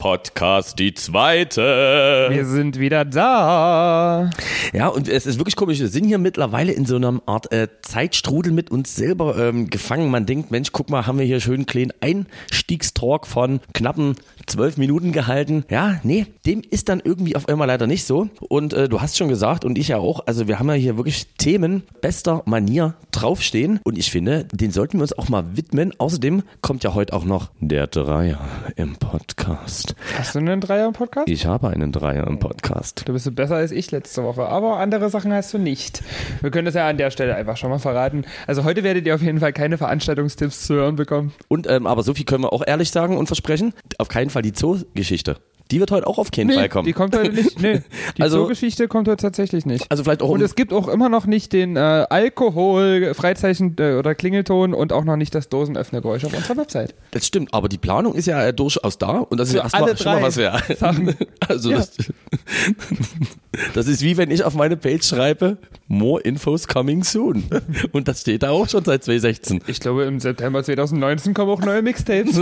Podcast die zweite. Wir sind wieder da. Ja, und es ist wirklich komisch. Wir sind hier mittlerweile in so einer Art äh, Zeitstrudel mit uns selber ähm, gefangen. Man denkt, Mensch, guck mal, haben wir hier schön einen kleinen Einstiegstalk von knappen zwölf Minuten gehalten. Ja, nee, dem ist dann irgendwie auf einmal leider nicht so. Und äh, du hast schon gesagt und ich ja auch, also wir haben ja hier wirklich Themen bester Manier draufstehen. Und ich finde, den sollten wir uns auch mal widmen. Außerdem kommt ja heute auch noch der Dreier im Podcast. Hast du einen Dreier im Podcast? Ich habe einen Dreier im Podcast. Du bist so besser als ich letzte Woche, aber andere Sachen hast du nicht. Wir können das ja an der Stelle einfach schon mal verraten. Also heute werdet ihr auf jeden Fall keine Veranstaltungstipps zu hören bekommen. Und ähm, aber so viel können wir auch ehrlich sagen und versprechen: Auf keinen Fall die Zoo-Geschichte. Die wird heute auch auf keinen Nee, Fall kommen. die kommt heute nicht. Nee, die Also- Zoogeschichte kommt heute tatsächlich nicht. also vielleicht auch Und es gibt auch immer noch nicht den äh, Alkohol, Freizeichen äh, oder Klingelton und auch noch nicht das Dosenöffnergeräusch auf unserer Website. Das stimmt, aber die Planung ist ja äh, durchaus da und das ist ja erstmal schon mal was wert. Also Ja. das, das ist wie wenn ich auf meine Page schreibe, more infos coming soon. Und das steht da auch schon seit 2016. Ich glaube, im September 2019 kommen auch neue Mixtapes.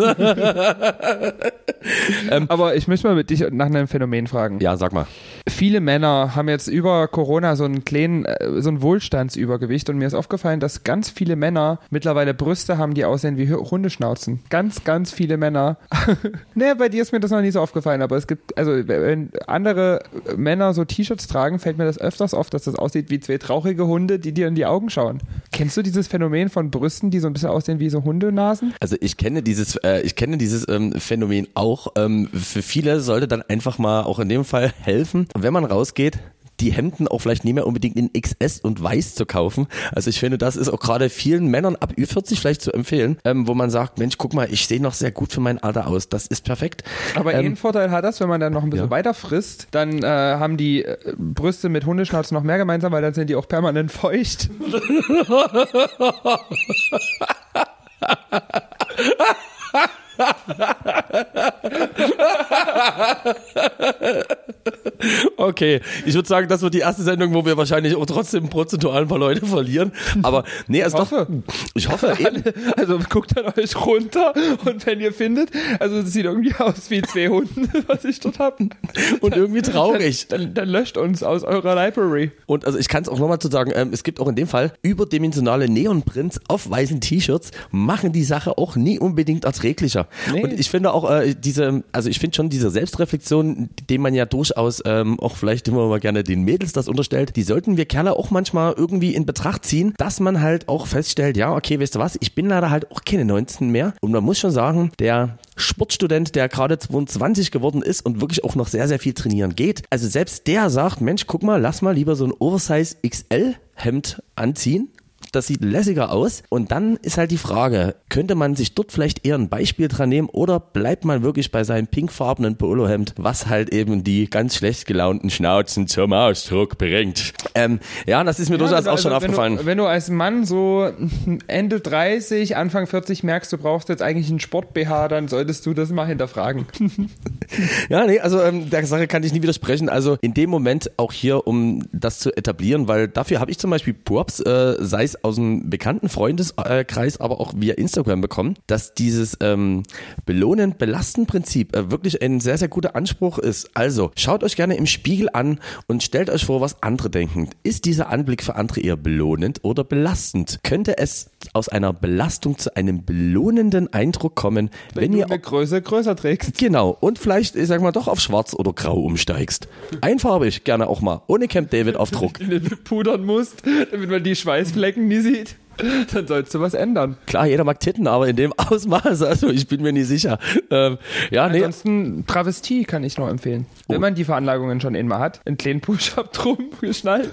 Aber ich möchte mal mit dich nach einem Phänomen fragen. Ja, sag mal. Viele Männer haben jetzt über Corona so einen kleinen, äh, so ein Wohlstandsübergewicht und mir ist aufgefallen, dass ganz viele Männer mittlerweile Brüste haben, die aussehen wie Hu- Hundeschnauzen. Ganz, ganz viele Männer. naja, bei dir ist mir das noch nie so aufgefallen, aber es gibt, also wenn andere Männer so T-Shirts tragen, fällt mir das öfters auf, dass das aussieht wie zwei traurige Hunde, die dir in die Augen schauen. Kennst du dieses Phänomen von Brüsten, die so ein bisschen aussehen wie so Hundenasen? Also ich kenne dieses, äh, ich kenne dieses ähm, Phänomen auch. Ähm, für viele sollte dann einfach mal auch in dem Fall helfen, wenn man rausgeht. Die Hemden auch vielleicht nicht mehr unbedingt in XS und weiß zu kaufen. Also ich finde, das ist auch gerade vielen Männern ab Ü40 vielleicht zu empfehlen, ähm, wo man sagt, Mensch, guck mal, ich sehe noch sehr gut für mein Alter aus. Das ist perfekt. Aber Ähm, einen Vorteil hat das, wenn man dann noch ein bisschen ja. weiter frisst, dann äh, haben die äh, Brüste mit Hundeschnauzen noch mehr gemeinsam, weil dann sind die auch permanent feucht. Okay, ich würde sagen, das wird die erste Sendung, wo wir wahrscheinlich auch trotzdem prozentual ein paar Leute verlieren. Aber nee, hoffe. doch. Ich hoffe eben. Also guckt dann euch runter und wenn ihr findet, also es sieht irgendwie aus wie zwei Hunde, was ich dort habe. Und irgendwie traurig. Dann, dann löscht uns aus eurer Library. Und also ich kann es auch nochmal zu sagen, ähm, es gibt auch in dem Fall überdimensionale Neonprints auf weißen T-Shirts, machen die Sache auch nie unbedingt erträglicher. Nee. Und ich finde auch äh, diese, also ich finde schon diese Selbstreflexion, dem man ja durchaus ähm, auch vielleicht immer mal gerne den Mädels das unterstellt, die sollten wir Kerle auch manchmal irgendwie in Betracht ziehen, dass man halt auch feststellt, ja, okay, weißt du was, ich bin leider halt auch keine 19 mehr. Und man muss schon sagen, der Sportstudent, der gerade 22 geworden ist und wirklich auch noch sehr, sehr viel trainieren geht. Also selbst der sagt, Mensch, guck mal, lass mal lieber so ein Oversize XL Hemd anziehen. Das sieht lässiger aus. Und dann ist halt die Frage, könnte man sich dort vielleicht eher ein Beispiel dran nehmen oder bleibt man wirklich bei seinem pinkfarbenen Polohemd, was halt eben die ganz schlecht gelaunten Schnauzen zum Ausdruck bringt. Ähm, ja, das ist mir durchaus also, auch schon also, aufgefallen. Wenn du, wenn du als Mann so Ende 30, Anfang 40 merkst, du brauchst jetzt eigentlich einen Sport-BH, dann solltest du das mal hinterfragen. Ja, nee, also ähm, der Sache kann ich nie widersprechen. Also in dem Moment auch hier, um das zu etablieren, weil dafür habe ich zum Beispiel Props, äh, sei es aus einem bekannten Freundeskreis, aber auch via Instagram bekommen, dass dieses ähm, Belohnen-Belasten-Prinzip äh, wirklich ein sehr, sehr guter Anspruch ist. Also schaut euch gerne im Spiegel an und stellt euch vor, was andere denken. Ist dieser Anblick für andere eher belohnend oder belastend? Könnte es aus einer Belastung zu einem belohnenden Eindruck kommen, wenn, Wenn, du ihr eine Größe größer trägst. Genau. Und vielleicht, ich sag mal, doch auf schwarz oder grau umsteigst. Einfarbig, gerne auch mal. Ohne Camp David auf Druck. Wenn du pudern musst, damit man die Schweißflecken nie sieht, dann sollst du was ändern. Klar, jeder mag Titten, aber in dem Ausmaß, also ich bin mir nicht sicher. Ähm, ja, nee. Ansonsten Travestie kann ich noch empfehlen. Wenn Oh. man die Veranlagungen schon einmal hat, einen kleinen Push-Up drum geschnallt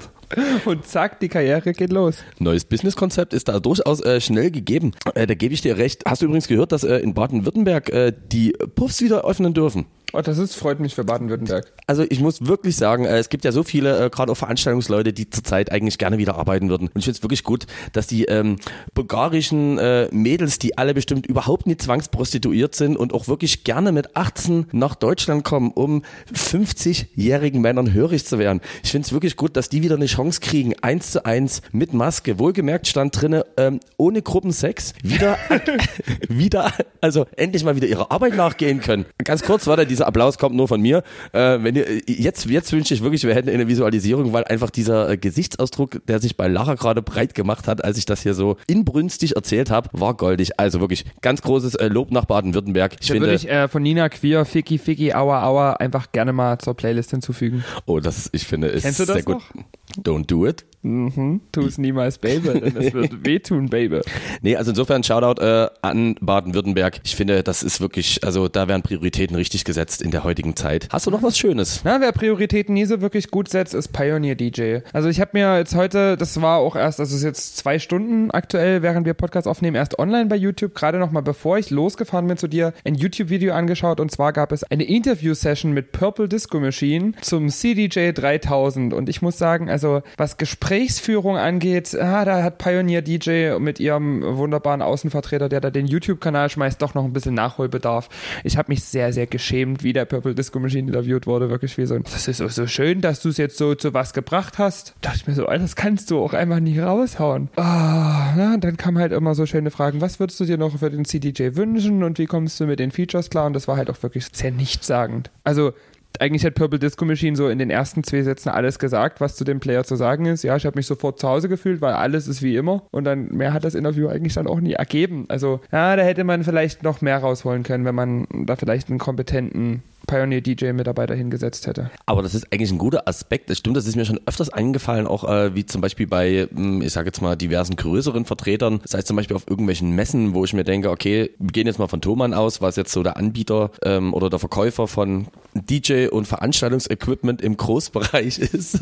und zack, die Karriere geht los. Neues Businesskonzept ist da durchaus äh, schnell gegeben. Äh, da gebe ich dir recht. Hast du übrigens gehört, dass äh, in Baden-Württemberg äh, die Puffs wieder öffnen dürfen? Oh, das ist, freut mich für Baden-Württemberg. Also ich muss wirklich sagen, äh, es gibt ja so viele, äh, gerade auch Veranstaltungsleute, die zurzeit eigentlich gerne wieder arbeiten würden. Und ich finde es wirklich gut, dass die ähm, bulgarischen äh, Mädels, die alle bestimmt überhaupt nicht zwangsprostituiert sind und auch wirklich gerne mit 18 nach Deutschland kommen, um 50-jährigen Männern hörig zu werden. Ich finde es wirklich gut, dass die wieder eine Chance kriegen, eins zu eins mit Maske. Wohlgemerkt stand drinne, ähm, ohne Gruppensex, wieder, wieder, also endlich mal wieder ihrer Arbeit nachgehen können. Ganz kurz war da dieser Also Applaus kommt nur von mir. Äh, wenn ihr, jetzt, jetzt wünsche ich wirklich, wir hätten eine Visualisierung, weil einfach dieser äh, Gesichtsausdruck, der sich bei Lara gerade breit gemacht hat, als ich das hier so inbrünstig erzählt habe, war goldig. Also wirklich ganz großes äh, Lob nach Baden-Württemberg. Ich, ich finde, würde ich äh, von Nina Queer, Ficky, Ficky, Aua, Aua einfach gerne mal zur Playlist hinzufügen. Oh, das, ich finde, ist Kennst du das sehr gut. Noch? Don't do it. Mhm. Tu es niemals, Baby, denn es wird wehtun, Baby. Nee, also insofern Shoutout äh, an Baden-Württemberg. Ich finde, das ist wirklich, also da werden Prioritäten richtig gesetzt in der heutigen Zeit. Hast du noch was Schönes? Na, wer Prioritäten nie so wirklich gut setzt, ist Pioneer DJ. Also ich habe mir jetzt heute, das war auch erst, also es ist jetzt zwei Stunden aktuell, während wir Podcast aufnehmen, erst online bei YouTube, gerade nochmal bevor ich losgefahren bin zu dir, ein YouTube-Video angeschaut und zwar gab es eine Interview-Session mit Purple Disco Machine zum CDJ 3000 und ich muss sagen, also was Gesprächsführung angeht, ah, da hat Pioneer DJ mit ihrem wunderbaren Außenvertreter, der da den YouTube-Kanal schmeißt, doch noch ein bisschen Nachholbedarf. Ich habe mich sehr, sehr geschämt, wie der Purple Disco Machine interviewt wurde, wirklich wie so, das ist so schön, dass du es jetzt so zu was gebracht hast. Da dachte ich mir so, das kannst du auch einfach nicht raushauen. Ah, na, dann kamen halt immer so schöne Fragen, was würdest du dir noch für den CDJ wünschen und wie kommst du mit den Features klar? Und das war halt auch wirklich sehr nichtssagend. Also eigentlich hat Purple Disco Machine so in den ersten zwei Sätzen alles gesagt, was zu dem Player zu sagen ist. Ja, ich habe mich sofort zu Hause gefühlt, weil alles ist wie immer. Und dann mehr hat das Interview eigentlich dann auch nie ergeben. Also, ja, da hätte man vielleicht noch mehr rausholen können, wenn man da vielleicht einen kompetenten Pioneer DJ Mitarbeiter hingesetzt hätte. Aber das ist eigentlich ein guter Aspekt. Das stimmt, das ist mir schon öfters eingefallen, auch äh, wie zum Beispiel bei, hm, ich sage jetzt mal, diversen größeren Vertretern. Das heißt zum Beispiel auf irgendwelchen Messen, wo ich mir denke, okay, wir gehen jetzt mal von Thomann aus, was jetzt so der Anbieter ähm, oder der Verkäufer von DJ und Veranstaltungsequipment im Großbereich ist.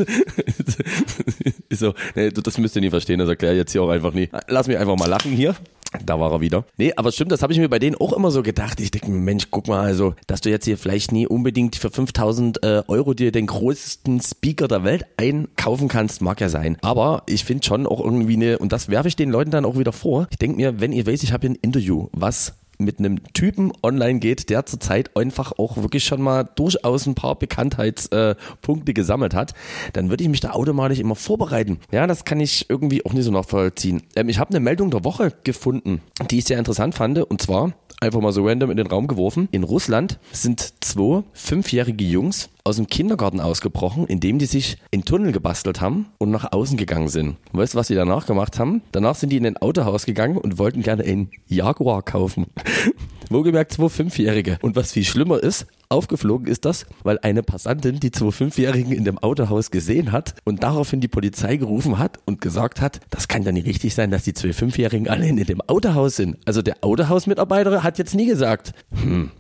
so, nee, das müsst ihr nie verstehen, das erkläre ich jetzt hier auch einfach nie. Lass mich einfach mal lachen hier. Da war er wieder. Nee, aber stimmt, das habe ich mir bei denen auch immer so gedacht. Ich denke mir, Mensch, guck mal, also, dass du jetzt hier vielleicht nie unbedingt für 5000 äh, Euro dir den größten Speaker der Welt einkaufen kannst, mag ja sein. Aber ich finde schon auch irgendwie eine, und das werfe ich den Leuten dann auch wieder vor. Ich denke mir, wenn ihr wisst, ich habe hier ein Interview, was mit einem Typen online geht, der zurzeit einfach auch wirklich schon mal durchaus ein paar Bekanntheitspunkte gesammelt hat, dann würde ich mich da automatisch immer vorbereiten. Ja, das kann ich irgendwie auch nicht so nachvollziehen. Ähm, ich habe eine Meldung der Woche gefunden, die ich sehr interessant fand, und zwar einfach mal so random in den Raum geworfen. In Russland sind zwei fünfjährige Jungs aus dem Kindergarten ausgebrochen, indem die sich in Tunnel gebastelt haben und nach außen gegangen sind. Weißt du, was sie danach gemacht haben? Danach sind die in ein Autohaus gegangen und wollten gerne einen Jaguar kaufen. Wohlgemerkt zwei Fünfjährige. Und was viel schlimmer ist, aufgeflogen ist das, weil eine Passantin die zwei Fünfjährigen in dem Autohaus gesehen hat und daraufhin die Polizei gerufen hat und gesagt hat, das kann ja nicht richtig sein, dass die zwei Fünfjährigen allein in dem Autohaus sind. Also der Autohausmitarbeiter hat jetzt nie gesagt, hm,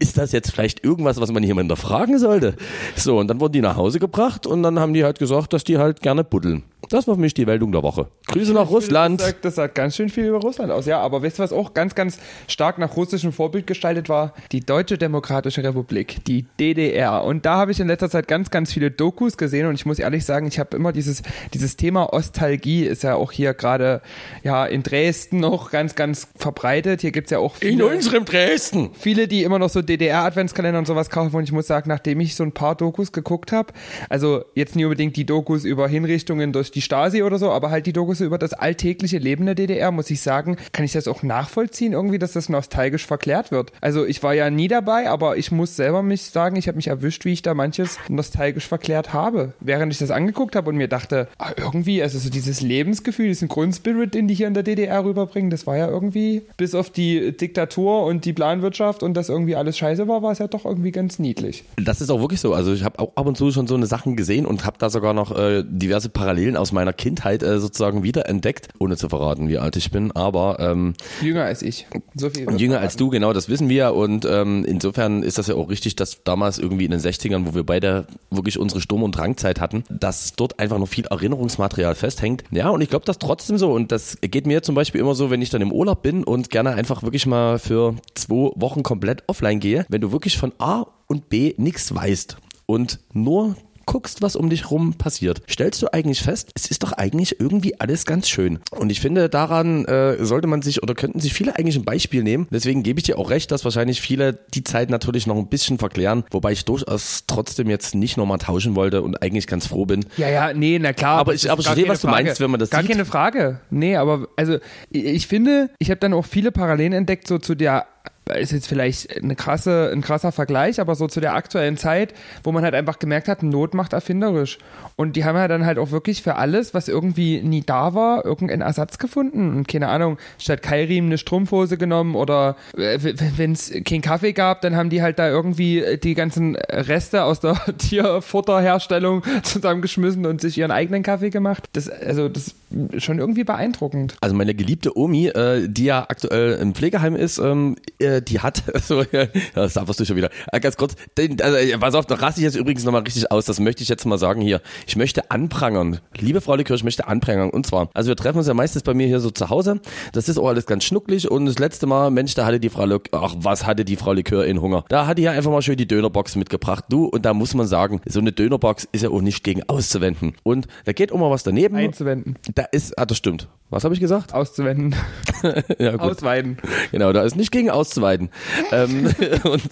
ist das jetzt vielleicht irgendwas, was man jemanden fragen sollte? So, und dann wurden die nach Hause gebracht und dann haben die halt gesagt, dass die halt gerne buddeln. Das war für mich die Meldung der Woche. Grüße nach Russland. Das sagt, das sagt ganz schön viel über Russland aus, ja. Aber weißt du, was auch ganz, ganz stark nach russischem Vorbild gestaltet war? Die Deutsche Demokratische Republik, die DDR. Und da habe ich in letzter Zeit ganz, ganz viele Dokus gesehen und ich muss ehrlich sagen, ich habe immer dieses, dieses Thema Ostalgie ist ja auch hier gerade ja in Dresden noch ganz, ganz verbreitet. Hier gibt es ja auch viele. In unserem Dresden! Viele, die immer noch so DDR-Adventskalender und sowas kaufen und ich muss sagen, nachdem ich so ein paar Dokus geguckt habe, also jetzt nie unbedingt die Dokus über Hinrichtungen durch die Stasi oder so, aber halt die Dokus über das alltägliche Leben der DDR, muss ich sagen, kann ich das auch nachvollziehen irgendwie, dass das nostalgisch verklärt wird. Also ich war ja nie dabei, aber ich muss selber mich sagen, ich habe mich erwischt, wie ich da manches nostalgisch verklärt habe, während ich das angeguckt habe und mir dachte, ah, irgendwie, also so dieses Lebensgefühl, diesen Grundspirit, den die hier in der DDR rüberbringen, das war ja irgendwie, bis auf die Diktatur und die Planwirtschaft und das irgendwie alles scheiße war, war es ja doch irgendwie ganz niedlich. Das ist auch wirklich so. Also ich habe auch ab und zu schon so eine Sachen gesehen und habe da sogar noch äh, diverse Parallelen aus meiner Kindheit äh, sozusagen wiederentdeckt, ohne zu verraten, wie alt ich bin, aber ähm, jünger als ich. So viel und jünger als du, genau, das wissen wir. Und ähm, insofern ist das ja auch richtig, dass damals irgendwie in den 60ern, wo wir beide wirklich unsere Sturm- und Drangzeit hatten, dass dort einfach noch viel Erinnerungsmaterial festhängt. Ja, und ich glaube das trotzdem so. Und das geht mir zum Beispiel immer so, wenn ich dann im Urlaub bin und gerne einfach wirklich mal für zwei Wochen komplett offline gehe, wenn du wirklich von A und B nichts weißt und nur guckst, was um dich rum passiert, stellst du eigentlich fest, es ist doch eigentlich irgendwie alles ganz schön. Und ich finde, daran äh, sollte man sich oder könnten sich viele eigentlich ein Beispiel nehmen. Deswegen gebe ich dir auch recht, dass wahrscheinlich viele die Zeit natürlich noch ein bisschen verklären, wobei ich durchaus trotzdem jetzt nicht nochmal tauschen wollte und eigentlich ganz froh bin. Ja, ja, nee, na klar. Aber ich, aber ich verstehe, was du meinst, wenn man das gar sieht. Gar keine Frage. Nee, aber also ich finde, ich habe dann auch viele Parallelen entdeckt so zu der ist jetzt vielleicht eine krasse, ein krasser Vergleich, aber so zu der aktuellen Zeit, wo man halt einfach gemerkt hat, Not macht erfinderisch. Und die haben ja dann halt auch wirklich für alles, was irgendwie nie da war, irgendeinen Ersatz gefunden. Und keine Ahnung, statt Keilriemen eine Strumpfhose genommen oder äh, wenn es keinen Kaffee gab, dann haben die halt da irgendwie die ganzen Reste aus der Tierfutterherstellung zusammengeschmissen und sich ihren eigenen Kaffee gemacht. Das, also, das ist schon irgendwie beeindruckend. Also meine geliebte Omi, äh, die ja aktuell im Pflegeheim ist, ähm, äh, die hat, so, ja, das darfst du schon wieder, äh, ganz kurz, den, also, pass auf, da raste ich jetzt übrigens nochmal richtig aus, das möchte ich jetzt mal sagen hier. Ich möchte anprangern, liebe Frau Likör, ich möchte anprangern und zwar, also wir treffen uns ja meistens bei mir hier so zu Hause, das ist auch alles ganz schnucklig und das letzte Mal, Mensch, da hatte die Frau Likör, ach was hatte die Frau Likör in Hunger. Da hatte die ja einfach mal schön die Dönerbox mitgebracht, du, und da muss man sagen, so eine Dönerbox ist ja auch nicht gegen auszuwenden und da geht immer was daneben. Einzuwenden. Da ist, ah, das stimmt. Was habe ich gesagt? Auszuwenden. ja. Ausweiden. Genau, da ist nicht gegen auszuweiden. ähm, und,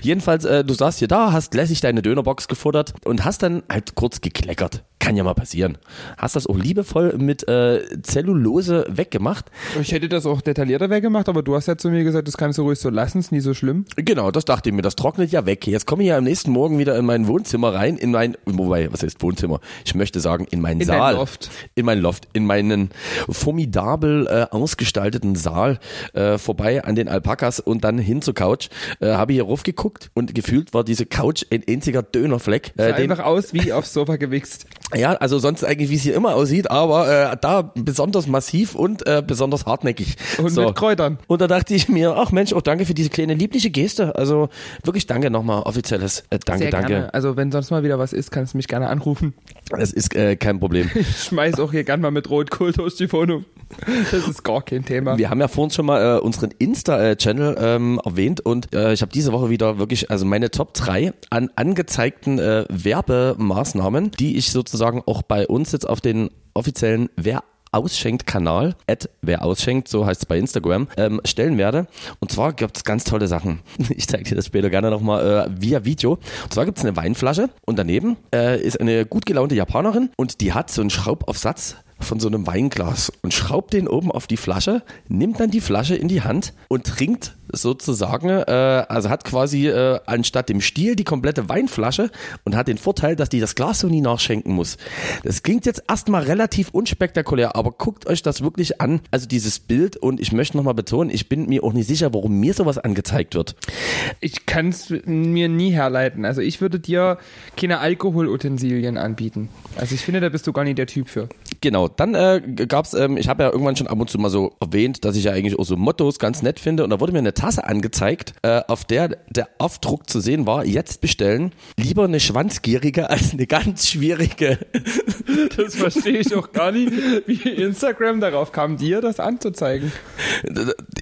jedenfalls, äh, du saßt hier da, hast lässig deine Dönerbox gefuttert und hast dann halt kurz gekleckert. Kann ja mal passieren. Hast das auch liebevoll mit äh, Zellulose weggemacht. Ich hätte das auch detaillierter weggemacht, aber du hast ja zu mir gesagt, das kannst du ruhig so lassen, ist nie so schlimm. Genau, das dachte ich mir, das trocknet ja weg. Jetzt komme ich ja am nächsten Morgen wieder in mein Wohnzimmer rein, in mein, wobei, was heißt Wohnzimmer? Ich möchte sagen, in meinen In Saal. Loft. In mein Loft, in meinen formidabel äh, ausgestalteten Saal äh, vorbei an den Alpakas und dann hin zur Couch. Äh, Habe ich hier raufgeguckt und gefühlt war diese Couch ein einziger Dönerfleck. Sah Äh, den, einfach aus wie aufs Sofa gewichst. Ja, also sonst eigentlich, wie es hier immer aussieht, aber äh, da besonders massiv und äh, besonders hartnäckig. Und So. mit Kräutern. Und da dachte ich mir, ach Mensch, auch danke für diese kleine liebliche Geste. Also wirklich danke nochmal, offizielles äh, Danke, Sehr danke. gerne. Also wenn sonst mal wieder was ist, kannst du mich gerne anrufen. Es ist äh, kein Problem. Ich schmeiß auch hier gerne mal mit Rotkohl durch die Wohnung. Das ist gar kein Thema. Wir haben ja vorhin schon mal äh, unseren Insta-Channel ähm, erwähnt und äh, ich habe diese Woche wieder wirklich, also meine Top 3 an angezeigten äh, Werbemaßnahmen, die ich sozusagen auch bei uns jetzt auf den offiziellen Wer ausschenkt Kanal, at wer ausschenkt, so heißt es bei Instagram, ähm, stellen werde. Und zwar gibt es ganz tolle Sachen. Ich zeige dir das später gerne nochmal äh, via Video. Und zwar gibt es eine Weinflasche und daneben äh, ist eine gut gelaunte Japanerin und die hat so einen Schraubaufsatz von so einem Weinglas und schraubt den oben auf die Flasche, nimmt dann die Flasche in die Hand und trinkt sozusagen, äh, also hat quasi äh, anstatt dem Stiel die komplette Weinflasche und hat den Vorteil, dass die das Glas so nie nachschenken muss. Das klingt jetzt erstmal relativ unspektakulär, aber guckt euch das wirklich an, also dieses Bild und ich möchte nochmal betonen, ich bin mir auch nicht sicher, warum mir sowas angezeigt wird. Ich kann es mir nie herleiten. Also ich würde dir keine Alkoholutensilien anbieten. Also ich finde, da bist du gar nicht der Typ für. Genau, dann äh, gab's, ähm, ich habe ja irgendwann schon ab und zu mal so erwähnt, dass ich ja eigentlich auch so Mottos ganz nett finde und da wurde mir eine Tasse angezeigt, äh, auf der der Aufdruck zu sehen war, jetzt bestellen, lieber eine schwanzgierige als eine ganz schwierige. Das verstehe ich auch gar nicht, wie Instagram darauf kam, dir das anzuzeigen.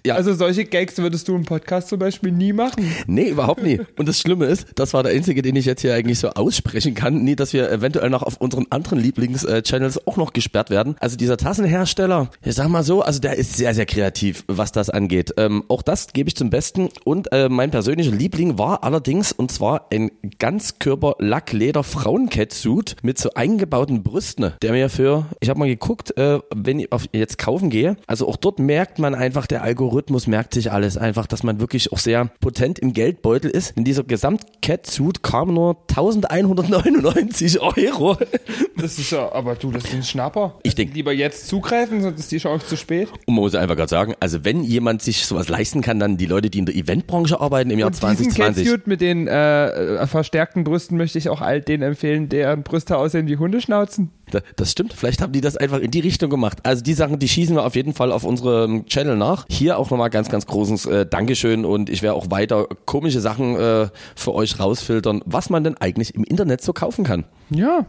ja, Also solche Gags würdest du im Podcast zum Beispiel nie machen. nee, überhaupt nie. Und das Schlimme ist, das war der einzige, den ich jetzt hier eigentlich so aussprechen kann, nie, dass wir eventuell noch auf unseren anderen Lieblings-Channels auch noch gesperrt werden. Also dieser Tassenhersteller, ich sag mal so, also der ist sehr, sehr kreativ, was das angeht. Ähm, auch das gebe ich zum Besten. Und äh, mein persönlicher Liebling war allerdings, und zwar ein Ganzkörper-Lackleder-Frauencatsuit mit so eingebauten Brüsten, der mir für, ich habe mal geguckt, äh, wenn ich auf jetzt kaufen gehe, also auch dort merkt man einfach, der Algorithmus merkt sich alles einfach, dass man wirklich auch sehr potent im Geldbeutel ist. In dieser Gesamt-Catsuit kam nur 1199 Euro. Das ist ja, aber du, das ist ein Schnapper. Ich denk- Lieber jetzt zugreifen, sonst ist die Chance zu spät. Und man muss einfach gerade sagen, also wenn jemand sich sowas leisten kann, dann die Leute, die in der Eventbranche arbeiten im Jahr Und diesen 2020. Catsuit mit den äh, verstärkten Brüsten möchte ich auch all denen empfehlen, deren Brüste aussehen wie Hundeschnauzen. Da- Das stimmt, vielleicht haben die das einfach in die Richtung gemacht. Also die Sachen, die schießen wir auf jeden Fall auf unserem Channel nach. Hier auch nochmal ganz, ganz großes äh, Dankeschön und ich werde auch weiter komische Sachen äh, für euch rausfiltern, was man denn eigentlich im Internet so kaufen kann. Ja,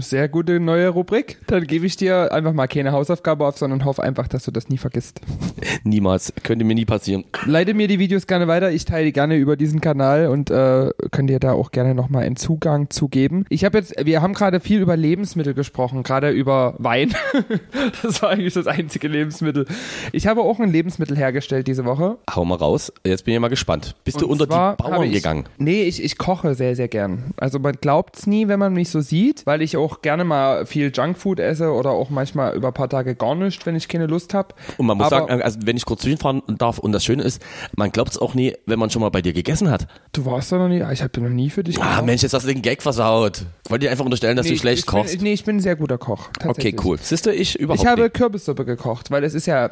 sehr gute neue Rubrik. Dann gebe ich dir einfach mal keine Hausaufgabe auf, sondern hoffe einfach, dass du das nie vergisst. Niemals, könnte mir nie passieren. Leite mir die Videos gerne weiter. Ich teile die gerne über diesen Kanal und äh, kann dir da auch gerne nochmal einen Zugang zu geben. Ich habe jetzt, wir haben gerade viel über Lebensmittel gesprochen, gerade über Wein. das war eigentlich das einzige Lebensmittel. Ich habe auch ein Lebensmittel hergestellt diese Woche. Hau mal raus. Jetzt bin ich mal gespannt. Bist du Und unter zwar die Bauern ich, gegangen? Nee, ich, ich koche sehr, sehr gern. Also man glaubt es nie, wenn man mich so sieht, weil ich auch gerne mal viel Junkfood esse oder auch manchmal über ein paar Tage gar nicht, wenn ich keine Lust habe. Und man muss Aber sagen, also wenn ich kurz zwischenfahren darf, und das Schöne ist, man glaubt es auch nie, wenn man schon mal bei dir gegessen hat. Du warst da noch nie, ich habe noch nie für dich Ah, gekocht. Mensch, jetzt hast du den Gag versaut. Ich wollte dir einfach unterstellen, dass Nee, du schlecht kochst. Bin, nee, ich bin ein sehr guter Koch. Okay, cool. Siehst du, ich überhaupt Ich habe nicht. Kürbissuppe gekocht, weil es ist ja,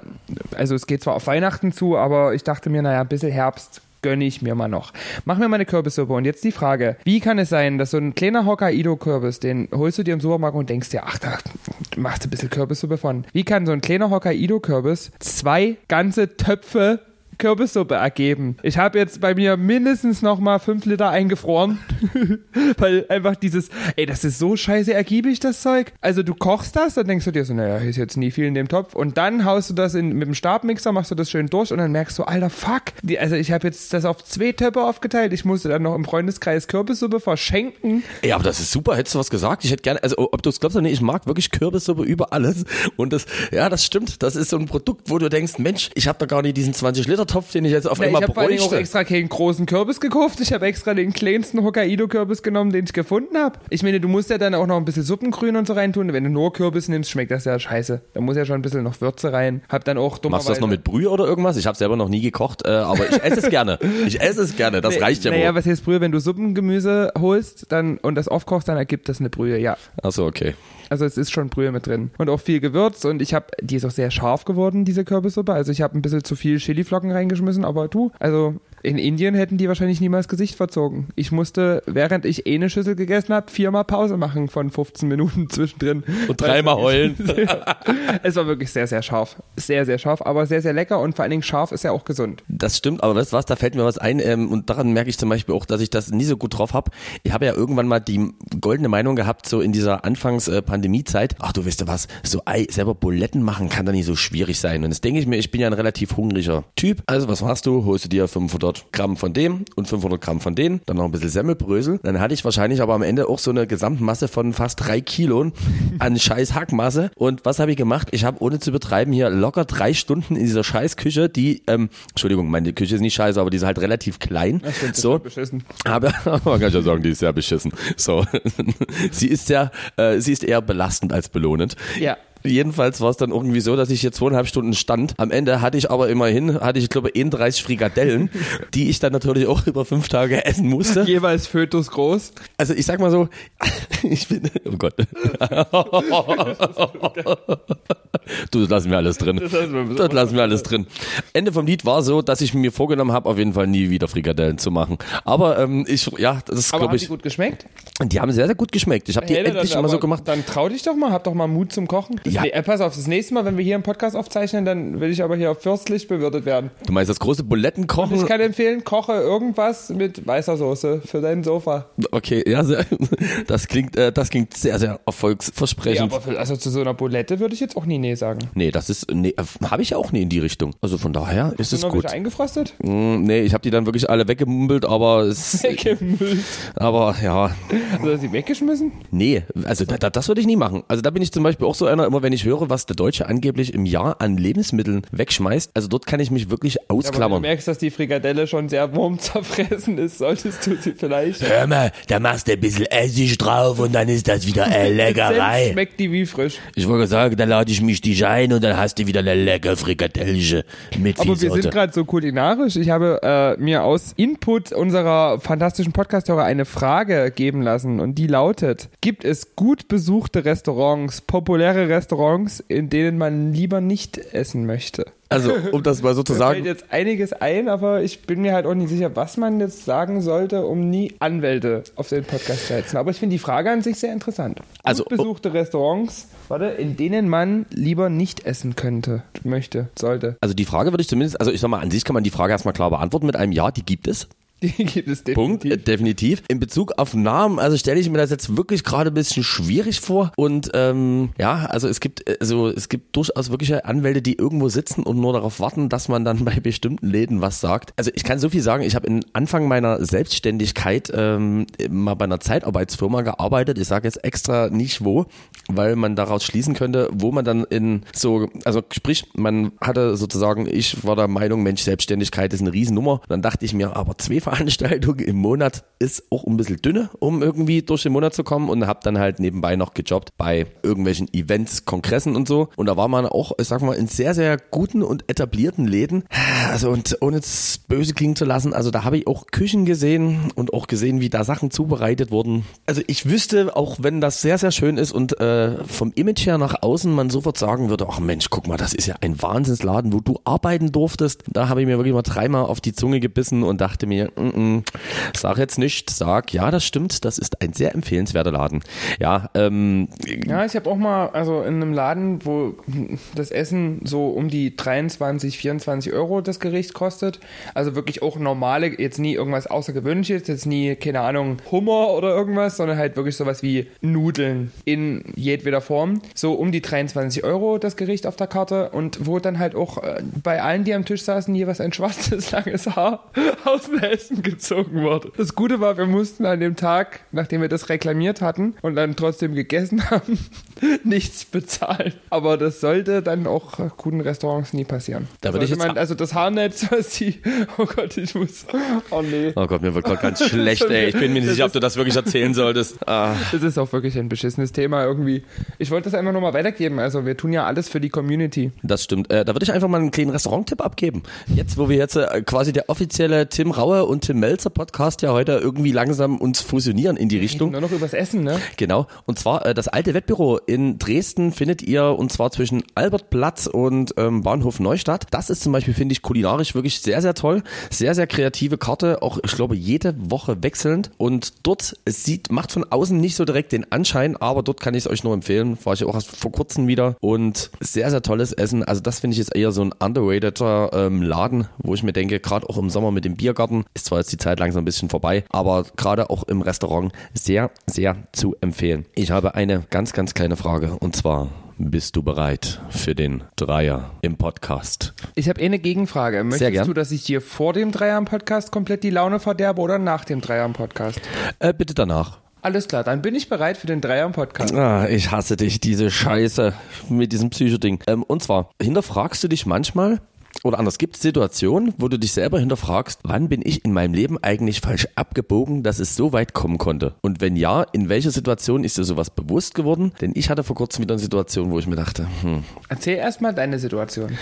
also es geht zwar auf Weihnachten zu, aber ich dachte mir, naja, ein bisschen Herbst gönne ich mir mal noch. Mach mir mal eine Kürbissuppe und jetzt die Frage, wie kann es sein, dass so ein kleiner Hokkaido-Kürbis, den holst du dir im Supermarkt und denkst dir, ach, da machst du ein bisschen Kürbissuppe von. Wie kann so ein kleiner Hokkaido-Kürbis zwei ganze Töpfe Kürbissuppe ergeben. Ich habe jetzt bei mir mindestens noch mal fünf Liter eingefroren, weil einfach dieses, ey, das ist so scheiße ergiebig, das Zeug. Also du kochst das, dann denkst du dir so, naja, ist jetzt nie viel in dem Topf und dann haust du das in, mit dem Stabmixer, machst du das schön durch und dann merkst du, alter, fuck. Die, also ich habe jetzt das auf zwei Töpfe aufgeteilt. Ich musste dann noch im Freundeskreis Kürbissuppe verschenken. Ja, aber das ist super. Hättest du was gesagt? Ich hätte gerne, also ob du es glaubst oder nicht, ich mag wirklich Kürbissuppe über alles. Und das, ja, das stimmt. Das ist so ein Produkt, wo du denkst, Mensch, ich habe da gar nicht diesen 20-Liter-Topf, den ich jetzt auf Na, ich einmal habe vor allen Dingen auch bräuchte. extra keinen großen Kürbis gekauft. Ich habe extra den kleinsten Hokkaido-Kürbis genommen, den ich gefunden habe. Ich meine, du musst ja dann auch noch ein bisschen Suppengrün und so reintun. Wenn du nur Kürbis nimmst, schmeckt das ja scheiße. Da muss ja schon ein bisschen noch Würze rein. Hab dann auch dummerweise... Machst du das noch mit Brühe oder irgendwas? Ich habe selber noch nie gekocht, äh, aber ich esse es gerne. Ich esse es gerne. Das reicht ja Naja, wohl. was heißt Brühe? Wenn du Suppengemüse holst dann, und das aufkochst, dann ergibt das eine Brühe, ja. Achso, okay. Also es ist schon Brühe mit drin. Und auch viel Gewürz. Und ich habe, die ist auch sehr scharf geworden, diese Kürbissuppe. Also ich habe ein bisschen zu viel Chiliflocken reingeschmissen, aber du, also in Indien hätten die wahrscheinlich niemals Gesicht verzogen. Ich musste, während ich eh eine Schüssel gegessen habe, viermal Pause machen von 15 Minuten zwischendrin. Und dreimal heulen. es war wirklich sehr, sehr scharf. Sehr, sehr scharf, aber sehr, sehr lecker. Und vor allen Dingen scharf ist ja auch gesund. Das stimmt, aber weißt du was, da fällt mir was ein ähm, und daran merke ich zum Beispiel auch, dass ich das nie so gut drauf habe. Ich habe ja irgendwann mal die goldene Meinung gehabt, so in dieser Anfangs-Pandemie-Zeit, ach du weißt du was, so Ei, selber Buletten machen kann da nicht so schwierig sein. Und jetzt denke ich mir, ich bin ja ein relativ hungriger Typ. Also was machst du? Holst du dir 500 Gramm von dem und 500 Gramm von denen, dann noch ein bisschen Semmelbrösel. Dann hatte ich wahrscheinlich aber am Ende auch so eine Gesamtmasse von fast drei Kilo an scheiß Hackmasse. Und was habe ich gemacht? Ich habe ohne zu betreiben hier locker drei Stunden in dieser scheiß Küche, die, ähm, Entschuldigung, meine Küche ist nicht scheiße, aber die ist halt relativ klein. so, Beschissen. aber man kann ja sagen, die ist sehr beschissen. So, sie ist sehr, äh, sie ist eher belastend als belohnend. Ja. Jedenfalls war es dann irgendwie so, dass ich hier zweieinhalb Stunden stand. Am Ende hatte ich aber immerhin, hatte ich glaube 31 Frikadellen, die ich dann natürlich auch über fünf Tage essen musste. Jeweils Fötus groß. Also ich sag mal so, ich bin, oh Gott. Du, das lassen wir alles drin. Das lassen wir alles drin. Ende vom Lied war so, dass ich mir vorgenommen habe, auf jeden Fall nie wieder Frikadellen zu machen. Aber ähm, ich, ja, das ist Aber glaube haben die ich, gut geschmeckt? die haben sehr, sehr gut geschmeckt. Ich habe die endlich dann, mal so gemacht. Dann trau dich doch mal, hab doch mal Mut zum Kochen. Ja. Nee, äh, pass auf, das nächste Mal, wenn wir hier einen Podcast aufzeichnen, dann will ich aber hier fürstlich bewirtet werden. Du meinst das große Bulettenkochen? Ich kann empfehlen, koche irgendwas mit weißer Soße für dein Sofa. Okay, ja, sehr, das klingt, äh, das klingt sehr, sehr Ja, erfolgsversprechend. aber für, also zu so einer Bulette würde ich jetzt auch nie Nee sagen. nee, das ist, nee, habe ich auch nie in die Richtung. Also von daher ist es Sind noch gut. welche eingefrostet? Mm, Nee, ich habe die dann wirklich alle weggemumbelt, aber es, Weggemüllt. aber ja, Hast du sie weggeschmissen? nee, also da, da, das würde ich nie machen. Also da bin ich zum Beispiel auch so einer, immer wenn ich höre, was der Deutsche angeblich im Jahr an Lebensmitteln wegschmeißt, also dort kann ich mich wirklich Aber wenn du ausklammern. merkst, dass die Frikadelle schon sehr wurmzerfressen ist, solltest du sie vielleicht. Hör mal, da machst du ein bisschen Essig drauf und dann ist das wieder eine Leckerei. schmeckt die wie frisch. Ich wollte sagen, da lade ich mich dich ein und dann hast du wieder eine lecker Frikadellche mit Aber wir sind gerade so kulinarisch. Ich habe äh, mir aus Input unserer fantastischen Podcast-Hörer eine Frage geben lassen und die lautet: Gibt es gut besuchte Restaurants, populäre Restaurants, in denen man lieber nicht essen möchte? Also, um das mal so zu Mir fällt sagen, jetzt einiges ein, aber ich bin mir halt auch nicht sicher, was man jetzt sagen sollte, um nie Anwälte auf den Podcast zu setzen. Aber ich finde die Frage an sich sehr interessant. Also, Gut besuchte Restaurants, warte, in denen man lieber nicht essen könnte, möchte, sollte. also die Frage würde ich zumindest, also ich sag mal, an sich kann man die Frage erstmal klar beantworten mit einem Ja, die gibt es. Die gibt es definitiv. Punkt, äh, definitiv. In Bezug auf Namen, also stelle ich mir das jetzt wirklich gerade ein bisschen schwierig vor. Und ähm, ja, also es gibt also es gibt durchaus wirkliche Anwälte, die irgendwo sitzen und nur darauf warten, dass man dann bei bestimmten Läden was sagt. Also ich kann so viel sagen, ich habe in Anfang meiner Selbstständigkeit ähm, mal bei einer Zeitarbeitsfirma gearbeitet. Ich sage jetzt extra nicht wo, weil man daraus schließen könnte, wo man dann in so, also sprich, man hatte sozusagen, ich war der Meinung, Mensch, Selbstständigkeit ist eine Riesennummer. Dann dachte ich mir, aber zwei Veranstaltungen im Monat ist auch ein bisschen dünne, um irgendwie durch den Monat zu kommen und habe dann halt nebenbei noch gejobbt bei irgendwelchen Events, Kongressen und so. Und da war man auch, ich sag mal, in sehr, sehr guten und etablierten Läden. Also und ohne es böse klingen zu lassen, also da habe ich auch Küchen gesehen und auch gesehen, wie da Sachen zubereitet wurden. Also ich wüsste, auch wenn das sehr, sehr schön ist und äh, vom Image her nach außen man sofort sagen würde, ach Mensch, guck mal, das ist ja ein Wahnsinnsladen, wo du arbeiten durftest. Da habe ich mir wirklich mal dreimal auf die Zunge gebissen und dachte mir, mm sag jetzt nicht, sag, ja, das stimmt, das ist ein sehr empfehlenswerter Laden. Ja, ähm, Ja, ich habe auch mal, also in einem Laden, wo das Essen so um die 23, 24 Euro das Gericht kostet. Also wirklich auch normale, jetzt nie irgendwas Außergewöhnliches, jetzt nie, keine Ahnung, Hummer oder irgendwas, sondern halt wirklich sowas wie Nudeln in jedweder Form. So um die 23 Euro das Gericht auf der Karte und wo dann halt auch äh, bei allen, die am Tisch saßen, jeweils ein schwarzes, langes Haar aus Essen gezogen wurde. Das Gute war, wir mussten an dem Tag, nachdem wir das reklamiert hatten und dann trotzdem gegessen haben, nichts bezahlen. Aber das sollte dann auch guten Restaurants nie passieren. Da würde ich Sollte jetzt- man, also das Haarnetz, was die, oh Gott, ich muss, oh nee. Oh Gott, mir wird gerade ganz schlecht, ey. Ich bin mir nicht sicher, ob du das wirklich erzählen solltest. Ah. Das ist auch wirklich ein beschissenes Thema irgendwie. Ich wollte das einfach nur mal weitergeben. Also wir tun ja alles für die Community. Das stimmt. Äh, da würde ich einfach mal einen kleinen Restaurant-Tipp abgeben. Jetzt, wo wir jetzt äh, quasi der offizielle Tim Raue und Tim Melzer Podcast ja heute irgendwie langsam uns fusionieren in die Richtung. Nur noch übers Essen, ne? Genau. Und zwar äh, das alte Wettbüro in Dresden findet ihr und zwar zwischen Albertplatz und ähm, Bahnhof Neustadt. Das ist zum Beispiel, finde ich, kulinarisch wirklich sehr, sehr toll. Sehr, sehr kreative Karte. Auch, ich glaube, jede Woche wechselnd. Und dort, es sieht, macht von außen nicht so direkt den Anschein, aber dort kann ich es euch nur empfehlen. War ich auch erst vor kurzem wieder. Und sehr, sehr tolles Essen. Also das finde ich jetzt eher so ein underrateder ähm, Laden, wo ich mir denke, gerade auch im Sommer mit dem Biergarten, ist zwar jetzt die Zeit langsam ein bisschen vorbei, aber gerade auch im Restaurant sehr, sehr zu empfehlen. Ich habe eine ganz, ganz kleine Frage und zwar, bist du bereit für den Dreier im Podcast? Ich habe eh eine Gegenfrage. Möchtest du, dass ich dir vor dem Dreier-Podcast komplett die Laune verderbe oder nach dem Dreier-Podcast? Äh, bitte danach. Alles klar, dann bin ich bereit für den Dreier-Podcast. Ah, ich hasse dich, diese Scheiße mit diesem Psychoding. Ähm, und zwar, hinterfragst du dich manchmal, oder anders, gibt es Situationen, wo du dich selber hinterfragst, wann bin ich in meinem Leben eigentlich falsch abgebogen, dass es so weit kommen konnte? Und wenn ja, in welcher Situation ist dir sowas bewusst geworden? Denn ich hatte vor kurzem wieder eine Situation, wo ich mir dachte, hm, Erzähl erstmal deine Situation.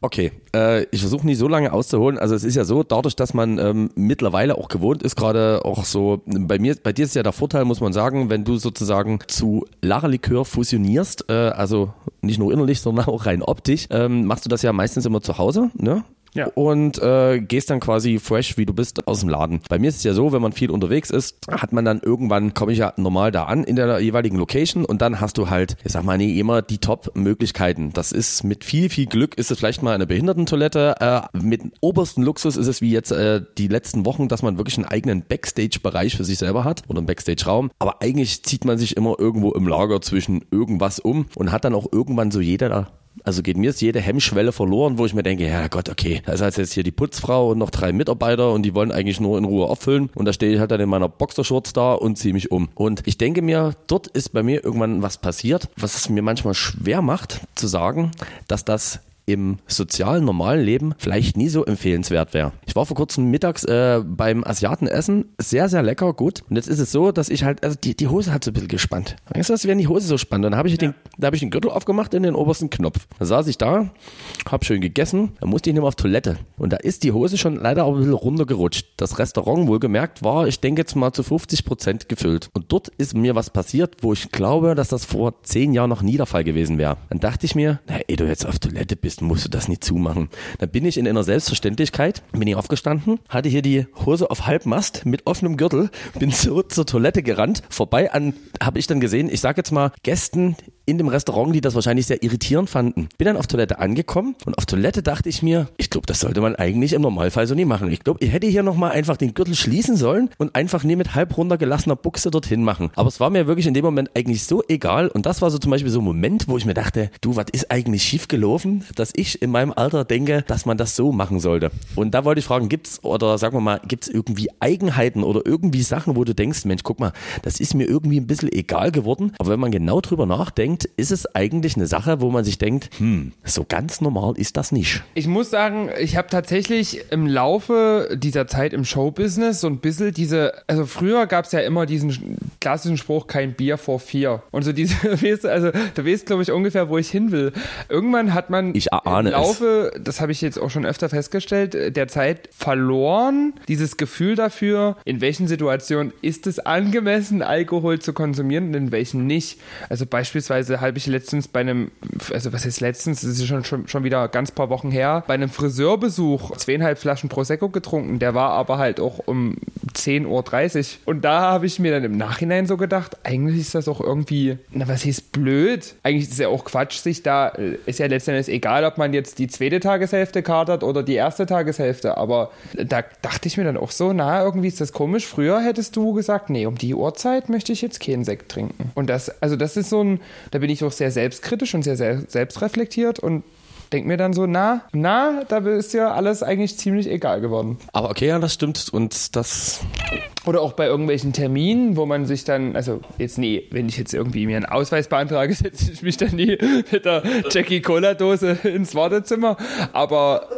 Okay, äh, ich versuche nicht so lange auszuholen. Also es ist ja so, dadurch, dass man ähm, mittlerweile auch gewohnt ist, gerade auch so, bei mir, bei dir ist ja der Vorteil, muss man sagen, wenn du sozusagen zu Lara-Likör fusionierst, äh, also nicht nur innerlich, sondern auch rein optisch, ähm, machst du das ja meistens immer zu Hause, ne? Ja. Und äh, gehst dann quasi fresh, wie du bist, aus dem Laden. Bei mir ist es ja so, wenn man viel unterwegs ist, hat man dann irgendwann, komme ich ja normal da an in der jeweiligen Location und dann hast du halt, ich sag mal, nee, immer die Top-Möglichkeiten. Das ist mit viel, viel Glück ist es vielleicht mal eine Behindertentoilette. Äh, mit obersten Luxus ist es wie jetzt äh, die letzten Wochen, dass man wirklich einen eigenen Backstage-Bereich für sich selber hat oder einen Backstage-Raum. Aber eigentlich zieht man sich immer irgendwo im Lager zwischen irgendwas um und hat dann auch irgendwann so jeder da also geht mir ist jede Hemmschwelle verloren, wo ich mir denke, ja Gott, okay, da ist halt jetzt hier die Putzfrau und noch drei Mitarbeiter und die wollen eigentlich nur in Ruhe auffüllen und da stehe ich halt dann in meiner Boxershorts da und ziehe mich um. Und ich denke mir, dort ist bei mir irgendwann was passiert, was es mir manchmal schwer macht zu sagen, dass das im sozialen, normalen Leben vielleicht nie so empfehlenswert wäre. Ich war vor kurzem mittags äh, beim Asiaten essen, sehr, sehr lecker, gut. Und jetzt ist es so, dass ich halt, also die, die Hose hat so ein bisschen gespannt. Weißt du, als wäre die Hose so spannend. Dann habe ich, den, da hab ich den Gürtel aufgemacht in den obersten Knopf. Da saß ich da, habe schön gegessen, dann musste ich nicht mehr auf Toilette. Und da ist die Hose schon leider auch ein bisschen runtergerutscht. Das Restaurant, wohlgemerkt, war, ich denke jetzt mal zu 50 Prozent gefüllt. Und dort ist mir was passiert, wo ich glaube, dass das vor zehn Jahren noch nie der Fall gewesen wäre. Dann dachte ich mir, na, ehe du jetzt auf Toilette bist, musst du das nicht zumachen. Dann bin ich in einer Selbstverständlichkeit, bin ich aufgestanden, hatte hier die Hose auf Halbmast mit offenem Gürtel, bin so zur Toilette gerannt, vorbei an, habe ich dann gesehen, ich sag jetzt mal, Gästen in dem Restaurant, die das wahrscheinlich sehr irritierend fanden. Bin dann auf Toilette angekommen und auf Toilette dachte ich mir, ich glaube, das sollte man eigentlich im Normalfall so nie machen. Ich glaube, ich hätte hier nochmal einfach den Gürtel schließen sollen und einfach nie mit halb runtergelassener Buchse dorthin machen. Aber es war mir wirklich in dem Moment eigentlich so egal und das war so zum Beispiel so ein Moment, wo ich mir dachte, du, was ist eigentlich schiefgelaufen, dass ich in meinem Alter denke, dass man das so machen sollte. Und da wollte ich fragen, gibt's oder sagen wir mal, gibt's irgendwie Eigenheiten oder irgendwie Sachen, wo du denkst, Mensch, guck mal, das ist mir irgendwie ein bisschen egal geworden. Aber wenn man genau drüber nachdenkt, ist es eigentlich eine Sache, wo man sich denkt, hm, so ganz normal ist das nicht. Ich muss sagen, ich habe tatsächlich im Laufe dieser Zeit im Showbusiness so ein bisschen diese, also früher gab es ja immer diesen klassischen Spruch, kein Bier vor vier. Und so diese, also du weißt, glaube ich, ungefähr, wo ich hin will. Irgendwann hat man ich ahne im Laufe, es. das habe ich jetzt auch schon öfter festgestellt, der Zeit verloren, dieses Gefühl dafür, in welchen Situationen ist es angemessen, Alkohol zu konsumieren und in welchen nicht. Also beispielsweise habe ich letztens bei einem, also was ist letztens, das ist schon, schon, schon wieder ganz paar Wochen her, bei einem Friseurbesuch zweieinhalb Flaschen Prosecco getrunken. Der war aber halt auch um 10.30 Uhr. Und da habe ich mir dann im Nachhinein so gedacht, eigentlich ist das auch irgendwie, na was hieß blöd? Eigentlich ist es ja auch Quatsch, sich da, ist ja letztendlich egal, ob man jetzt die zweite Tageshälfte katert oder die erste Tageshälfte. Aber da dachte ich mir dann auch so, na, irgendwie ist das komisch. Früher hättest du gesagt, nee, um die Uhrzeit möchte ich jetzt keinen Sekt trinken. Und das, also das ist so ein, da bin ich auch sehr selbstkritisch und sehr, sehr selbstreflektiert und denke mir dann so, na, na, da ist ja alles eigentlich ziemlich egal geworden. Aber okay, ja, das stimmt und das... Oder auch bei irgendwelchen Terminen, wo man sich dann, also jetzt nee, wenn ich jetzt irgendwie mir einen Ausweis beantrage, setze ich mich dann nie mit der Jackie Cola Dose ins Wartezimmer. Aber,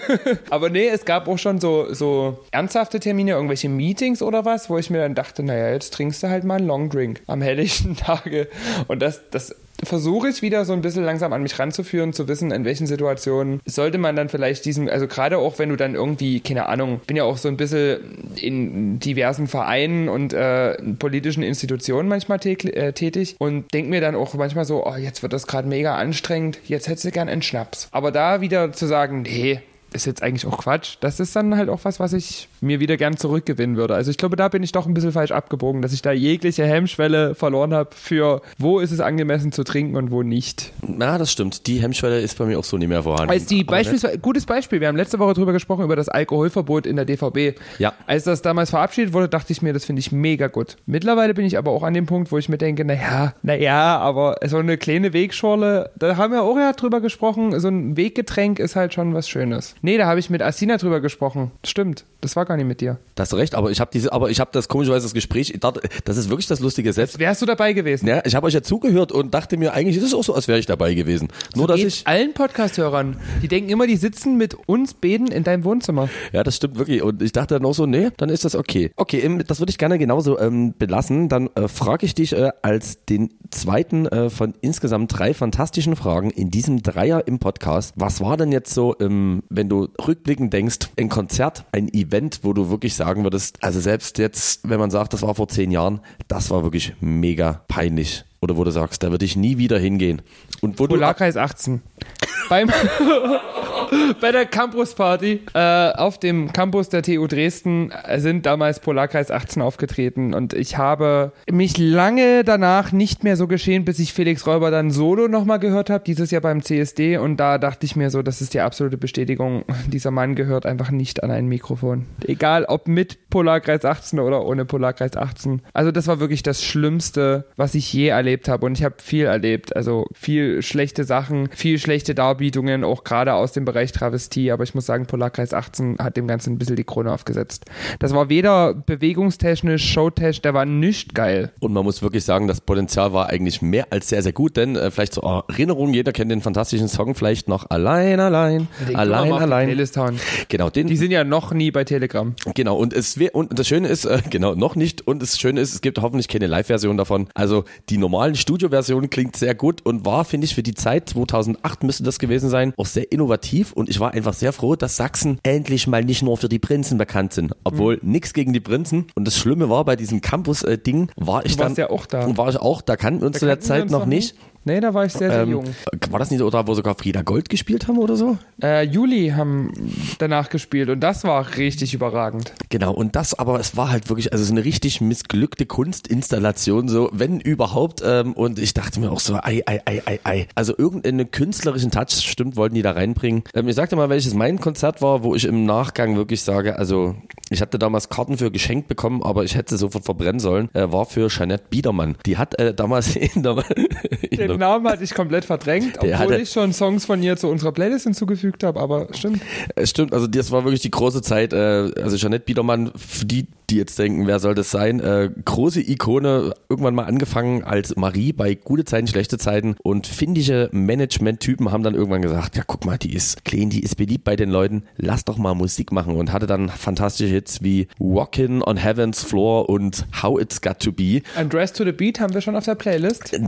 aber nee, es gab auch schon so, so ernsthafte Termine, irgendwelche Meetings oder was, wo ich mir dann dachte, naja, jetzt trinkst du halt mal einen Long Drink am helllichten Tage. Und das, das versuche ich wieder so ein bisschen langsam an mich ranzuführen, zu wissen, in welchen Situationen sollte man dann vielleicht diesen, also gerade auch wenn du dann irgendwie, keine Ahnung, bin ja auch so ein bisschen in diversen Vereinen und äh, politischen Institutionen manchmal äh, tätig und denke mir dann auch manchmal so, oh, jetzt wird das gerade mega anstrengend, jetzt hättest du gern einen Schnaps. Aber da wieder zu sagen, nee, ist jetzt eigentlich auch Quatsch. Das ist dann halt auch was, was ich mir wieder gern zurückgewinnen würde. Also ich glaube, da bin ich doch ein bisschen falsch abgebogen, dass ich da jegliche Hemmschwelle verloren habe für wo ist es angemessen zu trinken und wo nicht. Na, das stimmt. Die Hemmschwelle ist bei mir auch so nicht mehr vorhanden. Als die beispielsweise, gutes Beispiel, wir haben letzte Woche drüber gesprochen, über das Alkoholverbot in der DVB. Ja. Als das damals verabschiedet wurde, dachte ich mir, das finde ich mega gut. Mittlerweile bin ich aber auch an dem Punkt, wo ich mir denke, naja, naja, aber so eine kleine Wegschorle, da haben wir auch ja drüber gesprochen, so ein Weggetränk ist halt schon was Schönes. Nee, da habe ich mit Asina drüber gesprochen. Stimmt, das war gar nicht mit dir. Da hast du recht, aber ich habe diese, aber ich habe das komischerweise das Gespräch, dachte, das ist wirklich das Lustige selbst. Wärst du dabei gewesen? Ja, ich habe euch ja zugehört und dachte mir, eigentlich ist es auch so, als wäre ich dabei gewesen. Nur so dass ich allen Podcast-Hörern, die denken immer, die sitzen mit uns beten in deinem Wohnzimmer. Ja, das stimmt wirklich. Und ich dachte dann auch so, nee, dann ist das okay. Okay, das würde ich gerne genauso ähm, belassen. Dann äh, frage ich dich äh, als den zweiten äh, von insgesamt drei fantastischen Fragen in diesem Dreier im Podcast. Was war denn jetzt so, ähm, wenn du rückblickend denkst, ein Konzert, ein Event, wo du wirklich sagen würdest, also selbst jetzt, wenn man sagt, das war vor zehn Jahren, das war wirklich mega peinlich. Oder wo du sagst, da würde ich nie wieder hingehen. Und wo Polarkreis du 18. Beim bei der Campus Party äh, auf dem Campus der TU Dresden sind damals Polarkreis 18 aufgetreten und ich habe mich lange danach nicht mehr so geschehen, bis ich Felix Räuber dann solo nochmal gehört habe, dieses Jahr beim CSD und da dachte ich mir so, das ist die absolute Bestätigung, dieser Mann gehört einfach nicht an ein Mikrofon. Egal ob mit Polarkreis 18 oder ohne Polarkreis 18. Also das war wirklich das Schlimmste, was ich je erlebt habe und ich habe viel erlebt, also viel schlechte Sachen, viel schlechte Darbietungen, auch gerade aus dem Bereich Travestie, aber ich muss sagen, Polarkreis 18 hat dem Ganzen ein bisschen die Krone aufgesetzt. Das war weder bewegungstechnisch, showtechnisch, der war nicht geil. Und man muss wirklich sagen, das Potenzial war eigentlich mehr als sehr, sehr gut, denn äh, vielleicht zur Erinnerung, jeder kennt den fantastischen Song vielleicht noch Allein, allein, den allein, allein. Genau, den. Die sind ja noch nie bei Telegram. Genau, und es und das Schöne ist, äh, genau, noch nicht, und das Schöne ist, es gibt hoffentlich keine Live-Version davon. Also die normalen Studio-Versionen klingt sehr gut und war, finde ich, für die Zeit, 2008 müsste das gewesen sein, auch sehr innovativ und ich war einfach sehr froh, dass Sachsen endlich mal nicht nur für die Prinzen bekannt sind. Obwohl mhm. nichts gegen die Prinzen. Und das Schlimme war, bei diesem Campus-Ding war ich du dann. ja auch da. War ich auch, da kannten wir uns da zu der Zeit uns noch nicht. nicht. Nee, da war ich sehr, sehr Ähm, jung. war das nicht so, da wo sogar Frieda Gold gespielt haben oder so? Äh, Juli haben danach gespielt und das war richtig überragend. Genau, und das aber, es war halt wirklich, also so eine richtig missglückte Kunstinstallation, so, wenn überhaupt. Ähm, und ich dachte mir auch so, ei, ei, ei, ei, ei. Also irgendeinen künstlerischen Touch, stimmt, wollten die da reinbringen. Ähm, ich sagte mal, welches mein Konzert war, wo ich im Nachgang wirklich sage, also ich hatte damals Karten für geschenkt bekommen, aber ich hätte sie sofort verbrennen sollen, äh, war für Jeanette Biedermann. Die hat äh, damals in der, in Den der Namen hatte ich komplett verdrängt, obwohl hatte- ich schon Songs von ihr zu unserer Playlist hinzugefügt habe, aber stimmt. Es stimmt, also das war wirklich die große Zeit. Äh, also Jeanette Biedermann, für die, die jetzt denken, wer soll das sein? Äh, große Ikone, irgendwann mal angefangen als Marie bei gute Zeiten, schlechte Zeiten und findige Management-Typen haben dann irgendwann gesagt, ja guck mal, die ist clean, die ist beliebt bei den Leuten, lass doch mal Musik machen und hatte dann fantastische Hits wie Walkin' on Heaven's Floor und How It's Got to Be. And Dress to the Beat haben wir schon auf der Playlist.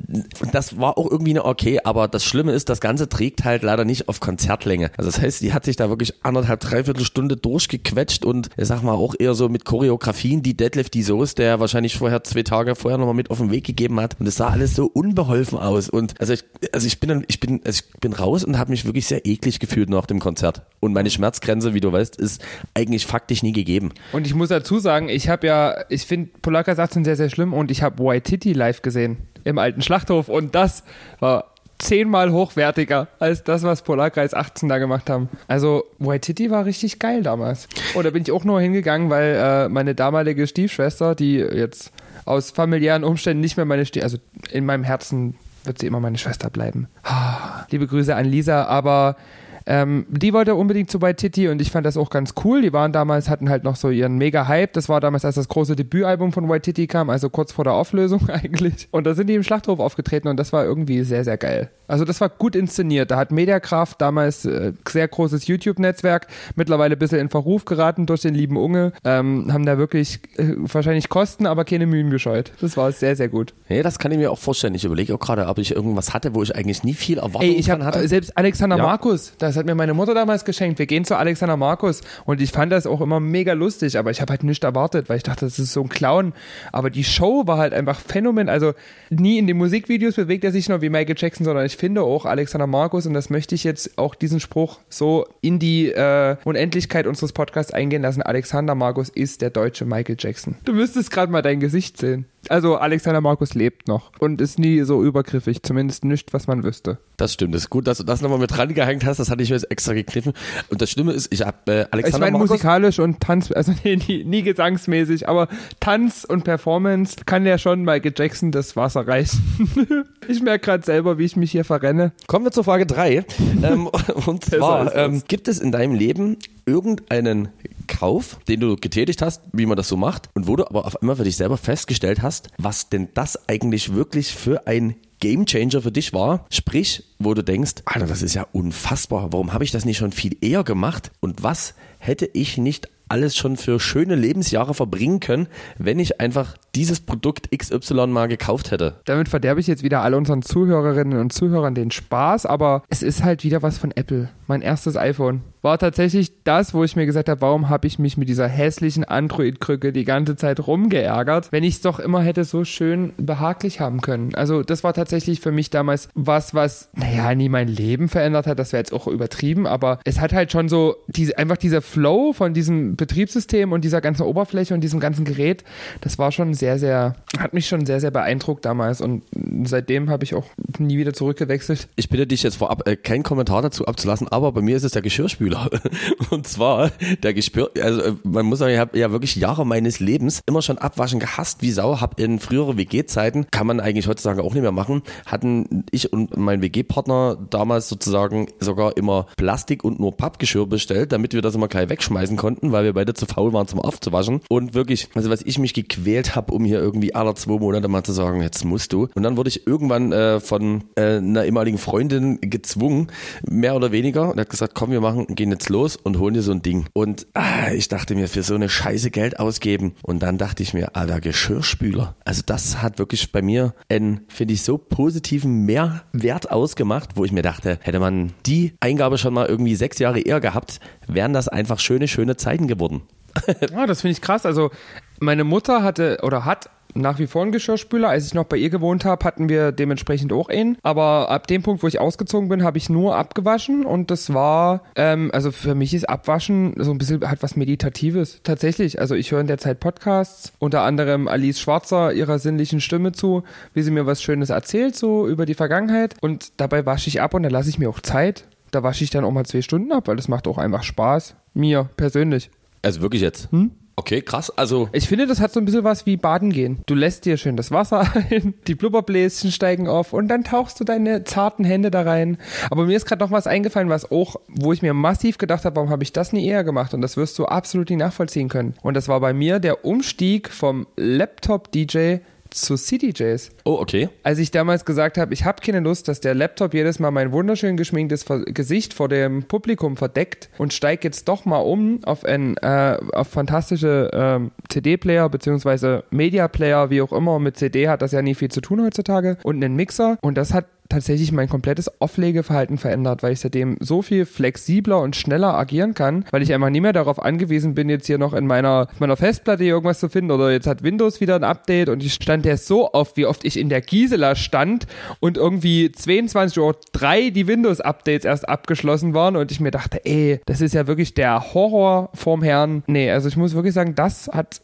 Das war auch irgendwie eine okay, aber das Schlimme ist, das Ganze trägt halt leider nicht auf Konzertlänge. Also das heißt, die hat sich da wirklich anderthalb, dreiviertel Stunde durchgequetscht und ich sag mal auch eher so mit Choreografien, die Deadlift die Soße, der wahrscheinlich vorher zwei Tage vorher nochmal mit auf den Weg gegeben hat. Und es sah alles so unbeholfen aus. Und also ich, also ich bin dann, ich bin, also ich bin raus und habe mich wirklich sehr eklig gefühlt nach dem Konzert. Und meine Schmerzgrenze, wie du weißt, ist eigentlich faktisch nie gegeben. Und ich muss dazu sagen, ich habe ja, ich finde Polaka 18 sehr, sehr schlimm und ich habe Waititi live gesehen im alten Schlachthof und das war zehnmal hochwertiger als das, was Polarkreis 18 da gemacht haben. Also Waititi war richtig geil damals. Und da bin ich auch nur hingegangen, weil äh, meine damalige Stiefschwester, die jetzt aus familiären Umständen nicht mehr meine Stiefschwester, also in meinem Herzen wird sie immer meine Schwester bleiben. Ah, Liebe Grüße an Lisa, aber ähm, die wollte unbedingt zu bei Titi und ich fand das auch ganz cool. Die waren damals, hatten halt noch so ihren Mega-Hype. Das war damals, als das große Debütalbum von White Titi kam, also kurz vor der Auflösung eigentlich. Und da sind die im Schlachthof aufgetreten und das war irgendwie sehr, sehr geil. Also das war gut inszeniert. Da hat Mediakraft damals äh, sehr großes YouTube-Netzwerk, mittlerweile ein bisschen in Verruf geraten durch den lieben Unge, ähm, haben da wirklich äh, wahrscheinlich Kosten, aber keine Mühen gescheut. Das war sehr, sehr gut. Nee, das kann ich mir auch vorstellen. Ich überlege auch gerade, ob ich irgendwas hatte, wo ich eigentlich nie viel Erwartung Ey, ich hatte. selbst Alexander Ja. Markus, das hat mir meine Mutter damals geschenkt. Wir gehen zu Alexander Markus und ich fand das auch immer mega lustig, aber ich habe halt nichts erwartet, weil ich dachte, das ist so ein Clown. Aber die Show war halt einfach Phänomen. Also nie in den Musikvideos bewegt er sich nur wie Michael Jackson, sondern ich finde auch Alexander Markus und das möchte ich jetzt auch diesen Spruch so in die äh, Unendlichkeit unseres Podcasts eingehen lassen. Alexander Markus ist der deutsche Michael Jackson. Du müsstest gerade mal dein Gesicht sehen. Also Alexander Markus lebt noch und ist nie so übergriffig, zumindest nicht, was man wüsste. Das stimmt, das ist gut, dass du das nochmal mit dran gehängt hast, das hatte ich mir jetzt extra gekniffen. Und das Schlimme ist, ich habe äh, Ich Alexander meine Markus, musikalisch und Tanz, also nee, nie, nie gesangsmäßig, aber Tanz und Performance kann ja schon Michael Jackson das Wasser reichen. ich merke gerade selber, wie ich mich hier verrenne. Kommen wir zur Frage drei. ähm, und zwar, ähm, gibt es in deinem Leben irgendeinen Kauf, den du getätigt hast, wie man das so macht, und wo du aber auf einmal für dich selber festgestellt hast, was denn das eigentlich wirklich für ein Gamechanger für dich war? Sprich, wo du denkst, Alter, das ist ja unfassbar, warum habe ich das nicht schon viel eher gemacht? Und was hätte ich nicht alles schon für schöne Lebensjahre verbringen können, wenn ich einfach dieses Produkt XY mal gekauft hätte? Damit verderbe ich jetzt wieder all unseren Zuhörerinnen und Zuhörern den Spaß, aber es ist halt wieder was von Apple. Mein erstes iPhone war tatsächlich das, wo ich mir gesagt habe, warum habe ich mich mit dieser hässlichen Android-Krücke die ganze Zeit rumgeärgert, wenn ich es doch immer hätte so schön behaglich haben können. Also das war tatsächlich für mich damals was, was, naja, nie mein Leben verändert hat, das wäre jetzt auch übertrieben, aber es hat halt schon so diese, einfach dieser Flow von diesem Betriebssystem und dieser ganzen Oberfläche und diesem ganzen Gerät, das war schon sehr, sehr, hat mich schon sehr, sehr beeindruckt damals und seitdem habe ich auch nie wieder zurückgewechselt. Ich bitte dich jetzt vorab, äh, keinen Kommentar dazu abzulassen, aber bei mir ist es der Geschirrspüler. Und zwar der Geschirr, also äh, man muss sagen, ich habe ja wirklich Jahre meines Lebens immer schon abwaschen gehasst wie Sau, hab in frühere WG-Zeiten, kann man eigentlich heutzutage auch nicht mehr machen, hatten ich und mein WG-Partner damals sozusagen sogar immer Plastik und nur Pappgeschirr bestellt, damit wir das immer gleich wegschmeißen konnten, weil wir beide zu faul waren zum aufzuwaschen. Und wirklich, also was ich mich gequält habe, um hier irgendwie alle zwei Monate mal zu sagen, jetzt musst du. Und dann wurde ich irgendwann äh, von äh, einer ehemaligen Freundin gezwungen, mehr oder weniger, und hat gesagt, komm, wir machen, gehen jetzt los und holen dir so ein Ding. Und ah, ich dachte mir, für so eine Scheiße Geld ausgeben. Und dann dachte ich mir, alter Geschirrspüler. Also das hat wirklich bei mir einen, finde ich, so positiven Mehrwert ausgemacht, wo ich mir dachte, hätte man die Eingabe schon mal irgendwie sechs Jahre eher gehabt, wären das einfach schöne, schöne Zeiten geworden. Ah, das finde ich krass. Also meine Mutter hatte oder hat nach wie vor einen Geschirrspüler. Als ich noch bei ihr gewohnt habe, hatten wir dementsprechend auch einen. Aber ab dem Punkt, wo ich ausgezogen bin, habe ich nur abgewaschen und das war, ähm, also für mich ist Abwaschen so ein bisschen hat was Meditatives. Tatsächlich. Also ich höre in der Zeit Podcasts, unter anderem Alice Schwarzer ihrer sinnlichen Stimme zu, wie sie mir was Schönes erzählt, so über die Vergangenheit. Und dabei wasche ich ab und da lasse ich mir auch Zeit. Da wasche ich dann auch mal zwei Stunden ab, weil das macht auch einfach Spaß. Mir persönlich. Also wirklich jetzt? Hm? Okay, krass. Also ich finde, das hat so ein bisschen was wie Baden gehen. Du lässt dir schön das Wasser ein, die Blubberbläschen steigen auf und dann tauchst du deine zarten Hände da rein. Aber mir ist gerade noch was eingefallen, was auch, wo ich mir massiv gedacht habe, warum habe ich das nie eher gemacht? Und das wirst du absolut nicht nachvollziehen können. Und das war bei mir der Umstieg vom Laptop-DJ zu CDJs. Oh, okay. Als ich damals gesagt habe, ich habe keine Lust, dass der Laptop jedes Mal mein wunderschön geschminktes Gesicht vor dem Publikum verdeckt und steige jetzt doch mal um auf ein äh, auf fantastische ähm, CD-Player beziehungsweise Media-Player, wie auch immer. Mit CD hat das ja nie viel zu tun heutzutage und einen Mixer und das hat tatsächlich mein komplettes Auflegeverhalten verändert, weil ich seitdem so viel flexibler und schneller agieren kann, weil ich einfach nie mehr darauf angewiesen bin, jetzt hier noch in meiner, meiner Festplatte irgendwas zu finden oder jetzt hat Windows wieder ein Update und ich stand der so oft, wie oft ich in der Gisela stand und irgendwie 22 Uhr die Windows-Updates erst abgeschlossen waren und ich mir dachte, ey, das ist ja wirklich der Horror vorm Herrn. Nee, also ich muss wirklich sagen, das hat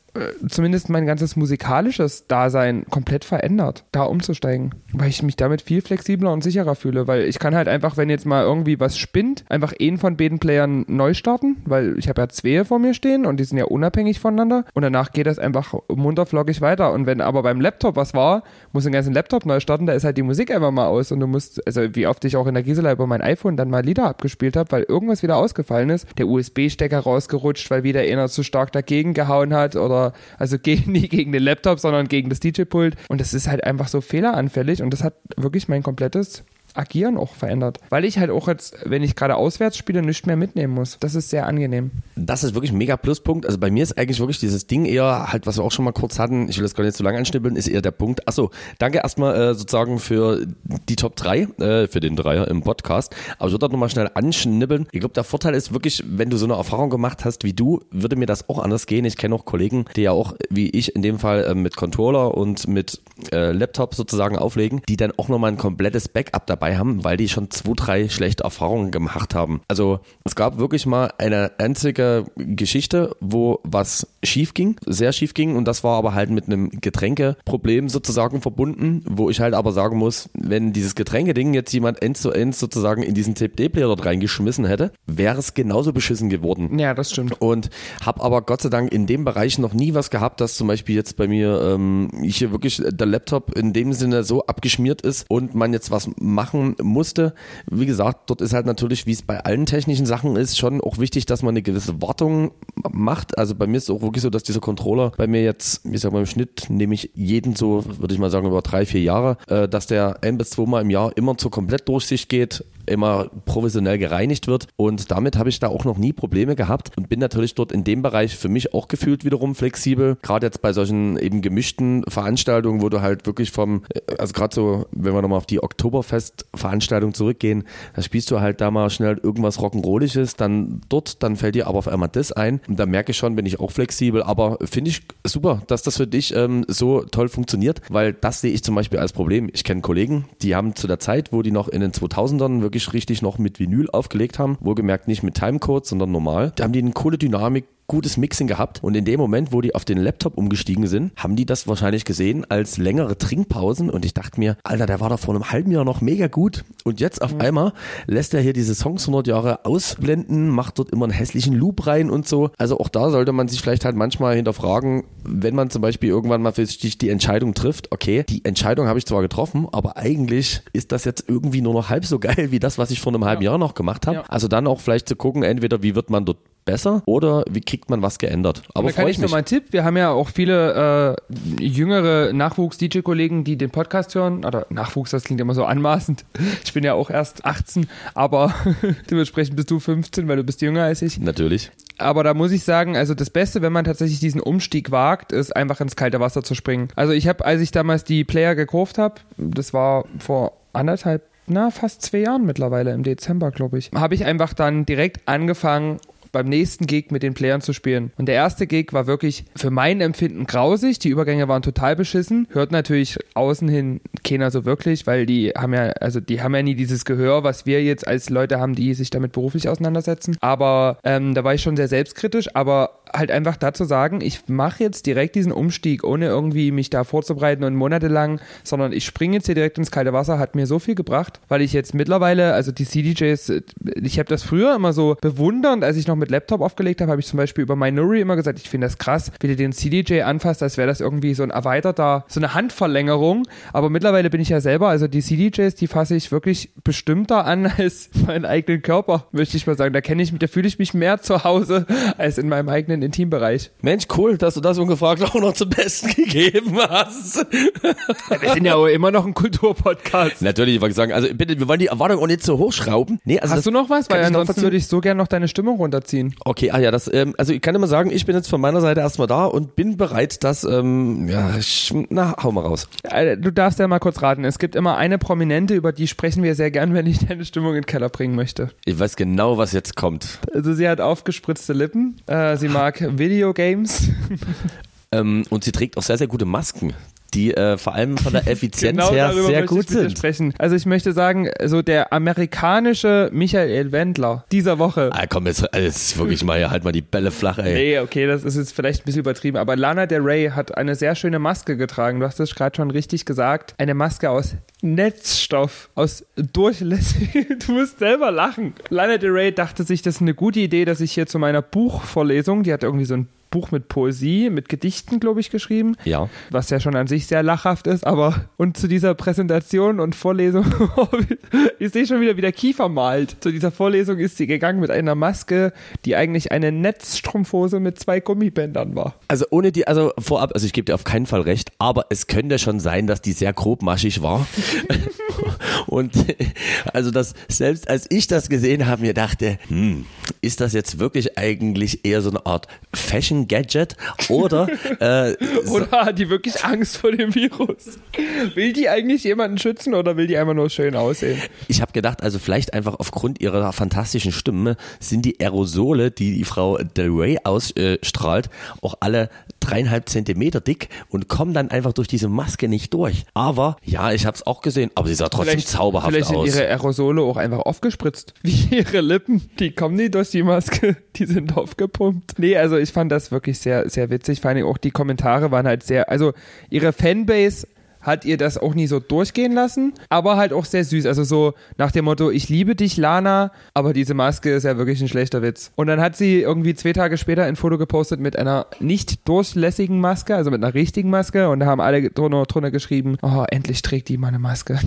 zumindest mein ganzes musikalisches Dasein komplett verändert, da umzusteigen, weil ich mich damit viel flexibler und sicherer fühle, weil ich kann halt einfach, wenn jetzt mal irgendwie was spinnt, einfach einen von beiden Playern neu starten, weil ich habe ja zwei vor mir stehen und die sind ja unabhängig voneinander. Und danach geht das einfach munterflockig weiter. Und wenn aber beim Laptop was war, muss den ganzen Laptop neu starten, da ist halt die Musik einfach mal aus. Und du musst, also wie oft ich auch in der Gisela über mein iPhone dann mal Lieder abgespielt habe, weil irgendwas wieder ausgefallen ist, der USB-Stecker rausgerutscht, weil wieder einer zu stark dagegen gehauen hat oder also gegen, nie gegen den Laptop, sondern gegen das DJ-Pult. Und das ist halt einfach so fehleranfällig und das hat wirklich mein komplettes Agieren auch verändert. Weil ich halt auch jetzt, wenn ich gerade auswärts spiele, nichts mehr mitnehmen muss. Das ist sehr angenehm. Das ist wirklich ein mega Pluspunkt. Also bei mir ist eigentlich wirklich dieses Ding eher, halt, was wir auch schon mal kurz hatten, ich will das gar nicht zu lange anschnippeln, ist eher der Punkt. Achso, danke erstmal äh, sozusagen für die Top 3, äh, für den Dreier im Podcast. Aber ich würde da nochmal schnell anschnippeln. Ich glaube, der Vorteil ist wirklich, wenn du so eine Erfahrung gemacht hast wie du, würde mir das auch anders gehen. Ich kenne auch Kollegen, die ja auch, wie ich in dem Fall, äh, mit Controller und mit äh, Laptop sozusagen auflegen, die dann auch nochmal ein komplettes Backup dabei dabei haben, weil die schon zwei, drei schlechte Erfahrungen gemacht haben. Also es gab wirklich mal eine einzige Geschichte, wo was schief ging, sehr schief ging und das war aber halt mit einem Getränkeproblem sozusagen verbunden, wo ich halt aber sagen muss, wenn dieses Getränkeding jetzt jemand eins zu eins sozusagen in diesen TPD-Player dort reingeschmissen hätte, wäre es genauso beschissen geworden. Ja, das stimmt. Und habe aber Gott sei Dank in dem Bereich noch nie was gehabt, dass zum Beispiel jetzt bei mir ähm, hier wirklich der Laptop in dem Sinne so abgeschmiert ist und man jetzt was machen machen musste. Wie gesagt, dort ist halt natürlich, wie es bei allen technischen Sachen ist, schon auch wichtig, dass man eine gewisse Wartung macht. Also bei mir ist es auch wirklich so, dass dieser Controller bei mir jetzt, ich sag mal im Schnitt, nehme ich jeden so, würde ich mal sagen, über drei, vier Jahre, äh, dass der ein bis zweimal im Jahr immer zur Komplettdurchsicht geht, immer professionell gereinigt wird. Und damit habe ich da auch noch nie Probleme gehabt und bin natürlich dort in dem Bereich für mich auch gefühlt wiederum flexibel. Gerade jetzt bei solchen eben gemischten Veranstaltungen, wo du halt wirklich vom, also gerade so, wenn wir nochmal auf die Oktoberfest-Veranstaltung zurückgehen, da spielst du halt da mal schnell irgendwas Rock'n'Rollisches, dann dort, dann fällt dir aber auf einmal das ein. Und da merke ich schon, bin ich auch flexibel. Aber finde ich super, dass das für dich ähm, so toll funktioniert, weil das sehe ich zum Beispiel als Problem. Ich kenne Kollegen, die haben zu der Zeit, wo die noch in den 2000ern wirklich wirklich richtig noch mit Vinyl aufgelegt haben. Wohlgemerkt nicht mit Timecode, sondern normal. Da haben die eine coole Dynamik, gutes Mixing gehabt und in dem Moment, wo die auf den Laptop umgestiegen sind, haben die das wahrscheinlich gesehen als längere Trinkpausen und ich dachte mir, Alter, der war da vor einem halben Jahr noch mega gut und jetzt auf mhm. einmal lässt er hier diese Songs 100 Jahre ausblenden, macht dort immer einen hässlichen Loop rein und so. Also auch da sollte man sich vielleicht halt manchmal hinterfragen, wenn man zum Beispiel irgendwann mal für sich die Entscheidung trifft, okay, die Entscheidung habe ich zwar getroffen, aber eigentlich ist das jetzt irgendwie nur noch halb so geil wie das, was ich vor einem halben ja. Jahr noch gemacht habe. Ja. Also dann auch vielleicht zu gucken, entweder wie wird man dort besser oder wie kriegt man was geändert? Aber da kann ich, ich nur mal einen Tipp. Wir haben ja auch viele äh, jüngere Nachwuchs-DJ-Kollegen, die den Podcast hören. Oder Nachwuchs, das klingt immer so anmaßend. Ich bin ja auch erst 18, aber dementsprechend bist du 15, weil du bist jünger als ich. Natürlich. Aber da muss ich sagen, also das Beste, wenn man tatsächlich diesen Umstieg wagt, ist einfach ins kalte Wasser zu springen. Also ich habe, als ich damals die Player gekauft habe, das war vor anderthalb na, fast zwei Jahren mittlerweile, im Dezember, glaube ich, habe ich einfach dann direkt angefangen, beim nächsten Gig mit den Playern zu spielen. Und der erste Gig war wirklich für mein Empfinden grausig. Die Übergänge waren total beschissen. Hört natürlich außen hin keiner so wirklich, weil die haben ja, also die haben ja nie dieses Gehör, was wir jetzt als Leute haben, die sich damit beruflich auseinandersetzen. Aber ähm, da war ich schon sehr selbstkritisch, aber halt einfach dazu sagen, ich mache jetzt direkt diesen Umstieg, ohne irgendwie mich da vorzubereiten und monatelang, sondern ich springe jetzt hier direkt ins kalte Wasser, hat mir so viel gebracht, weil ich jetzt mittlerweile, also die CDJs, ich habe das früher immer so bewundernd, als ich noch mit Laptop aufgelegt habe, habe ich zum Beispiel über Minori immer gesagt, ich finde das krass, wie du den CDJ anfasst, als wäre das irgendwie so ein erweiterter, so eine Handverlängerung, aber mittlerweile bin ich ja selber, also die CDJs, die fasse ich wirklich bestimmter an als meinen eigenen Körper, möchte ich mal sagen. Da kenne ich, da fühle ich mich mehr zu Hause als in meinem eigenen Intimbereich. Mensch, cool, dass du das ungefragt auch noch zum Besten gegeben hast. Ja, wir sind ja auch immer noch ein Kulturpodcast. Natürlich, ich wollte sagen, also bitte, wir wollen die Erwartung auch nicht so hochschrauben. Nee, also Hast du noch was? Weil ansonsten würde ich so gern noch deine Stimmung runterziehen. Okay, ah ja, das, ähm, also ich kann immer sagen, ich bin jetzt von meiner Seite erstmal da und bin bereit, dass, ähm, ja, ich, na, hau mal raus. Äh, Du darfst ja mal kurz raten. Es gibt immer eine Prominente, über die sprechen wir sehr gern, wenn ich deine Stimmung in den Keller bringen möchte. Ich weiß genau, was jetzt kommt. Also sie hat aufgespritzte Lippen, äh, sie mag Videogames. Ähm, und sie trägt auch sehr, sehr gute Masken, die äh, vor allem von der Effizienz genau her sehr gut sind. Sprechen. Also ich möchte sagen, so der amerikanische Michael Wendler dieser Woche. Ah, komm, jetzt, jetzt wirklich mal hier, halt mal die Bälle flach, ey. Nee, okay, das ist jetzt vielleicht ein bisschen übertrieben, aber Lana Del Rey hat eine sehr schöne Maske getragen. Du hast es gerade schon richtig gesagt. Eine Maske aus Netzstoff, aus durchlässig. Du musst selber lachen. Lana Del Rey dachte sich, das ist eine gute Idee, dass ich hier zu meiner Buchvorlesung, die hat irgendwie so ein Buch mit Poesie, mit Gedichten, glaube ich, geschrieben. Ja. Was ja schon an sich sehr lachhaft ist, aber und zu dieser Präsentation und Vorlesung, ich sehe schon wieder, wie der Kiefer malt. Zu dieser Vorlesung ist sie gegangen mit einer Maske, die eigentlich eine Netzstrumpfhose mit zwei Gummibändern war. Also ohne die, also vorab, also ich gebe dir auf keinen Fall recht, aber es könnte schon sein, dass die sehr grobmaschig war. Und also das, selbst als ich das gesehen habe, mir dachte, hm, ist das jetzt wirklich eigentlich eher so eine Art Fashion-Gadget oder äh, Oder hat die wirklich Angst vor dem Virus? Will die eigentlich jemanden schützen oder will die einfach nur schön aussehen? ich habe gedacht, also vielleicht einfach aufgrund ihrer fantastischen Stimme sind die Aerosole, die die Frau Del Rey ausstrahlt, auch alle dreieinhalb Zentimeter dick und kommen dann einfach durch diese Maske nicht durch. Aber ja, ich habe es auch gesehen, aber sie sah trotzdem zauberhaft vielleicht aus. sind ihre Aerosole auch einfach aufgespritzt. Wie ihre Lippen. Die kommen nicht durch die Maske. Die sind aufgepumpt. Nee, also ich fand das wirklich sehr, sehr witzig. Vor allem auch die Kommentare waren halt sehr, also ihre Fanbase hat ihr das auch nie so durchgehen lassen, aber halt auch sehr süß. Also so nach dem Motto, ich liebe dich, Lana, aber diese Maske ist ja wirklich ein schlechter Witz. Und dann hat sie irgendwie zwei Tage später ein Foto gepostet mit einer nicht durchlässigen Maske, also mit einer richtigen Maske und da haben alle drunter, drunter geschrieben, oh, endlich trägt die mal eine Maske.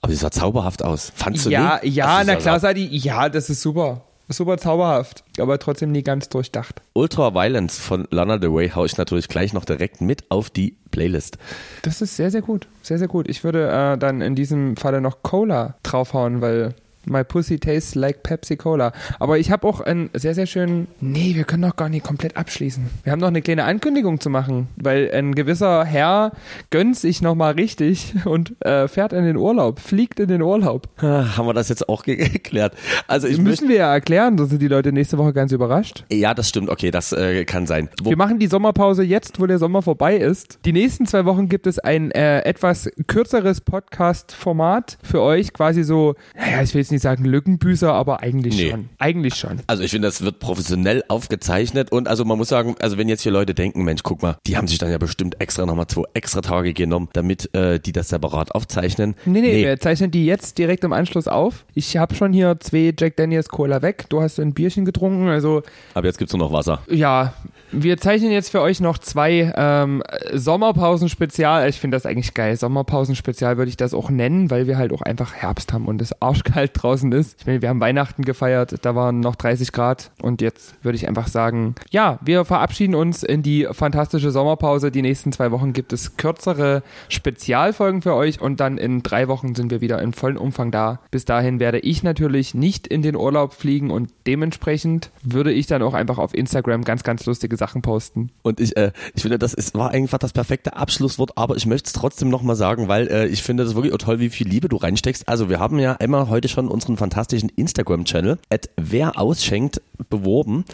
aber sie sah zauberhaft aus. Fandst du Ja, nicht? ja, Also, na klar sah- die, ja, das ist super. Super zauberhaft, aber trotzdem nie ganz durchdacht. Ultra Violence von Lana Del Rey hau ich natürlich gleich noch direkt mit auf die Playlist. Das ist sehr, sehr gut. Sehr, sehr gut. Ich würde äh, dann in diesem Falle noch Cola draufhauen, weil My Pussy tastes like Pepsi Cola. Aber ich habe auch einen sehr, sehr schönen. Nee, wir können doch gar nicht komplett abschließen. Wir haben noch eine kleine Ankündigung zu machen, weil ein gewisser Herr gönnt sich nochmal richtig und äh, fährt in den Urlaub, fliegt in den Urlaub. Ah, haben wir das jetzt auch ge- geklärt? Also ich Müssen wir ja erklären, sonst sind die Leute nächste Woche ganz überrascht. ja, das stimmt, okay, das äh, kann sein. Wo, Wir machen die Sommerpause jetzt, wo der Sommer vorbei ist. Die nächsten zwei Wochen gibt es ein äh, etwas kürzeres Podcast-Format für euch. Quasi so, naja, ich will jetzt nicht sagen Lückenbüßer, aber eigentlich Nee. schon. Eigentlich schon. Also ich finde, das wird professionell aufgezeichnet und also man muss sagen, also wenn jetzt hier Leute denken, Mensch, guck mal, die haben sich dann ja bestimmt extra nochmal zwei extra Tage genommen, damit äh, die das separat aufzeichnen. Nee, nee, wir zeichnen die jetzt direkt im Anschluss auf. Ich habe schon hier zwei Jack Daniels Cola weg. Du hast ein Bierchen getrunken, also aber jetzt gibt's nur noch Wasser. ja, wir zeichnen jetzt für euch noch zwei ähm, Sommerpausen-Spezial. Ich finde das eigentlich geil. Sommerpausen-Spezial würde ich das auch nennen, weil wir halt auch einfach Herbst haben und es arschkalt draußen ist. Ich meine, wir haben Weihnachten gefeiert, da waren noch 30 Grad und jetzt würde ich einfach sagen, ja, wir verabschieden uns in die fantastische Sommerpause. Die nächsten zwei Wochen gibt es kürzere Spezialfolgen für euch und dann in drei Wochen sind wir wieder in vollem Umfang da. Bis dahin werde ich natürlich nicht in den Urlaub fliegen und dementsprechend würde ich dann auch einfach auf Instagram ganz, ganz lustige lustige Sachen posten. Und ich, äh, ich finde, das ist, war einfach das perfekte Abschlusswort, aber ich möchte es trotzdem nochmal sagen, weil äh, ich finde das wirklich toll, wie viel Liebe du reinsteckst. Also wir haben ja immer heute schon unseren fantastischen Instagram-Channel, at wer ausschenkt, beworben.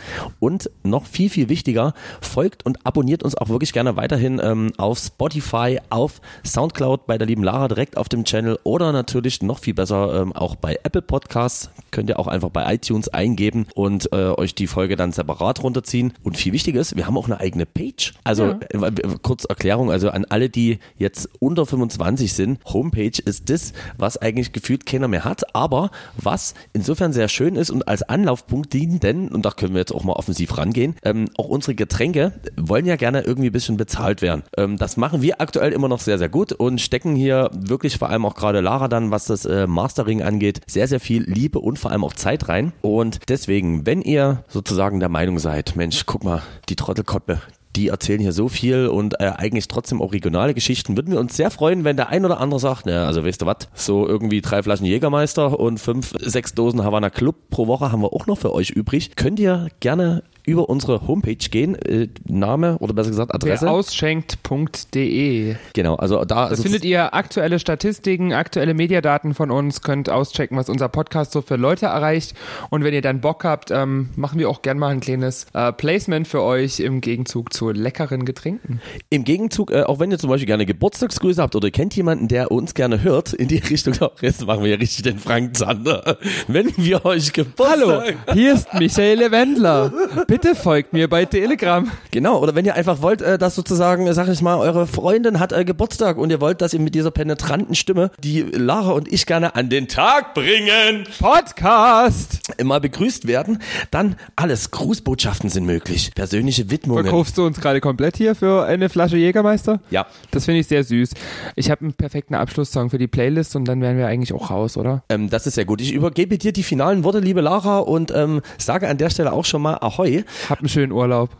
Und noch viel, viel wichtiger, folgt und abonniert uns auch wirklich gerne weiterhin ähm, auf Spotify, auf Soundcloud bei der lieben Lara direkt auf dem Channel oder natürlich noch viel besser ähm, auch bei Apple Podcasts. Könnt ihr auch einfach bei iTunes eingeben und äh, euch die Folge dann separat runterziehen. Und viel wichtiger ist, wir haben auch eine eigene Page. Also Ja. äh, kurz Erklärung, also an alle, die jetzt unter 25 sind, Homepage ist das, was eigentlich gefühlt keiner mehr hat, aber was insofern sehr schön ist und als Anlaufpunkt dient, denn, und da können wir jetzt auch mal offensiv rangehen, ähm, auch unsere Getränke wollen ja gerne irgendwie ein bisschen bezahlt werden. Ähm, das machen wir aktuell immer noch sehr, sehr gut und stecken hier wirklich vor allem auch gerade Lara dann, was das äh, Mastering angeht, sehr, sehr viel Liebe und vor allem auch Zeit rein. Und deswegen, wenn ihr sozusagen der Meinung seid, Mensch, guck mal, die Trottelkoppe, die erzählen hier so viel und äh, eigentlich trotzdem auch regionale Geschichten. Würden wir uns sehr freuen, wenn der ein oder andere sagt, na, also weißt du was, so irgendwie drei Flaschen Jägermeister und fünf, sechs Dosen Havana Club pro Woche haben wir auch noch für euch übrig. Könnt ihr gerne über unsere Homepage gehen, äh, Name oder besser gesagt Adresse. Ausschenkt.de. genau, also da also findet ihr aktuelle Statistiken, aktuelle Mediadaten von uns, könnt auschecken, was unser Podcast so für Leute erreicht. Und wenn ihr dann Bock habt, ähm, machen wir auch gern mal ein kleines äh, Placement für euch im Gegenzug zu leckeren Getränken. Im Gegenzug, äh, auch wenn ihr zum Beispiel gerne Geburtstagsgrüße habt oder kennt jemanden, der uns gerne hört, in die Richtung auch, jetzt machen wir ja richtig den Frank Zander. Wenn wir euch Geburtstag... hier ist Michael Wendler. Bitte folgt mir bei Telegram. Genau, oder wenn ihr einfach wollt, äh, dass sozusagen, äh, sag ich mal, eure Freundin hat äh, Geburtstag und ihr wollt, dass ihr mit dieser penetranten Stimme, die Lara und ich gerne an den Tag bringen, Podcast. mal begrüßt werden, dann alles. Grußbotschaften sind möglich, persönliche Widmungen. Verkaufst du uns gerade komplett hier für eine Flasche Jägermeister? Ja. Das finde ich sehr süß. Ich habe einen perfekten Abschlusssong für die Playlist und dann wären wir eigentlich auch raus, oder? Ähm, das ist sehr gut. Ich übergebe dir die finalen Worte, liebe Lara, und ähm, sage an der Stelle auch schon mal Ahoi. Hab einen schönen Urlaub.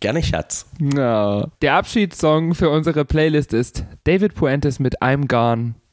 Gerne, Schatz. Ja. Der Abschiedssong für unsere Playlist ist David Puentes mit I'm Gone.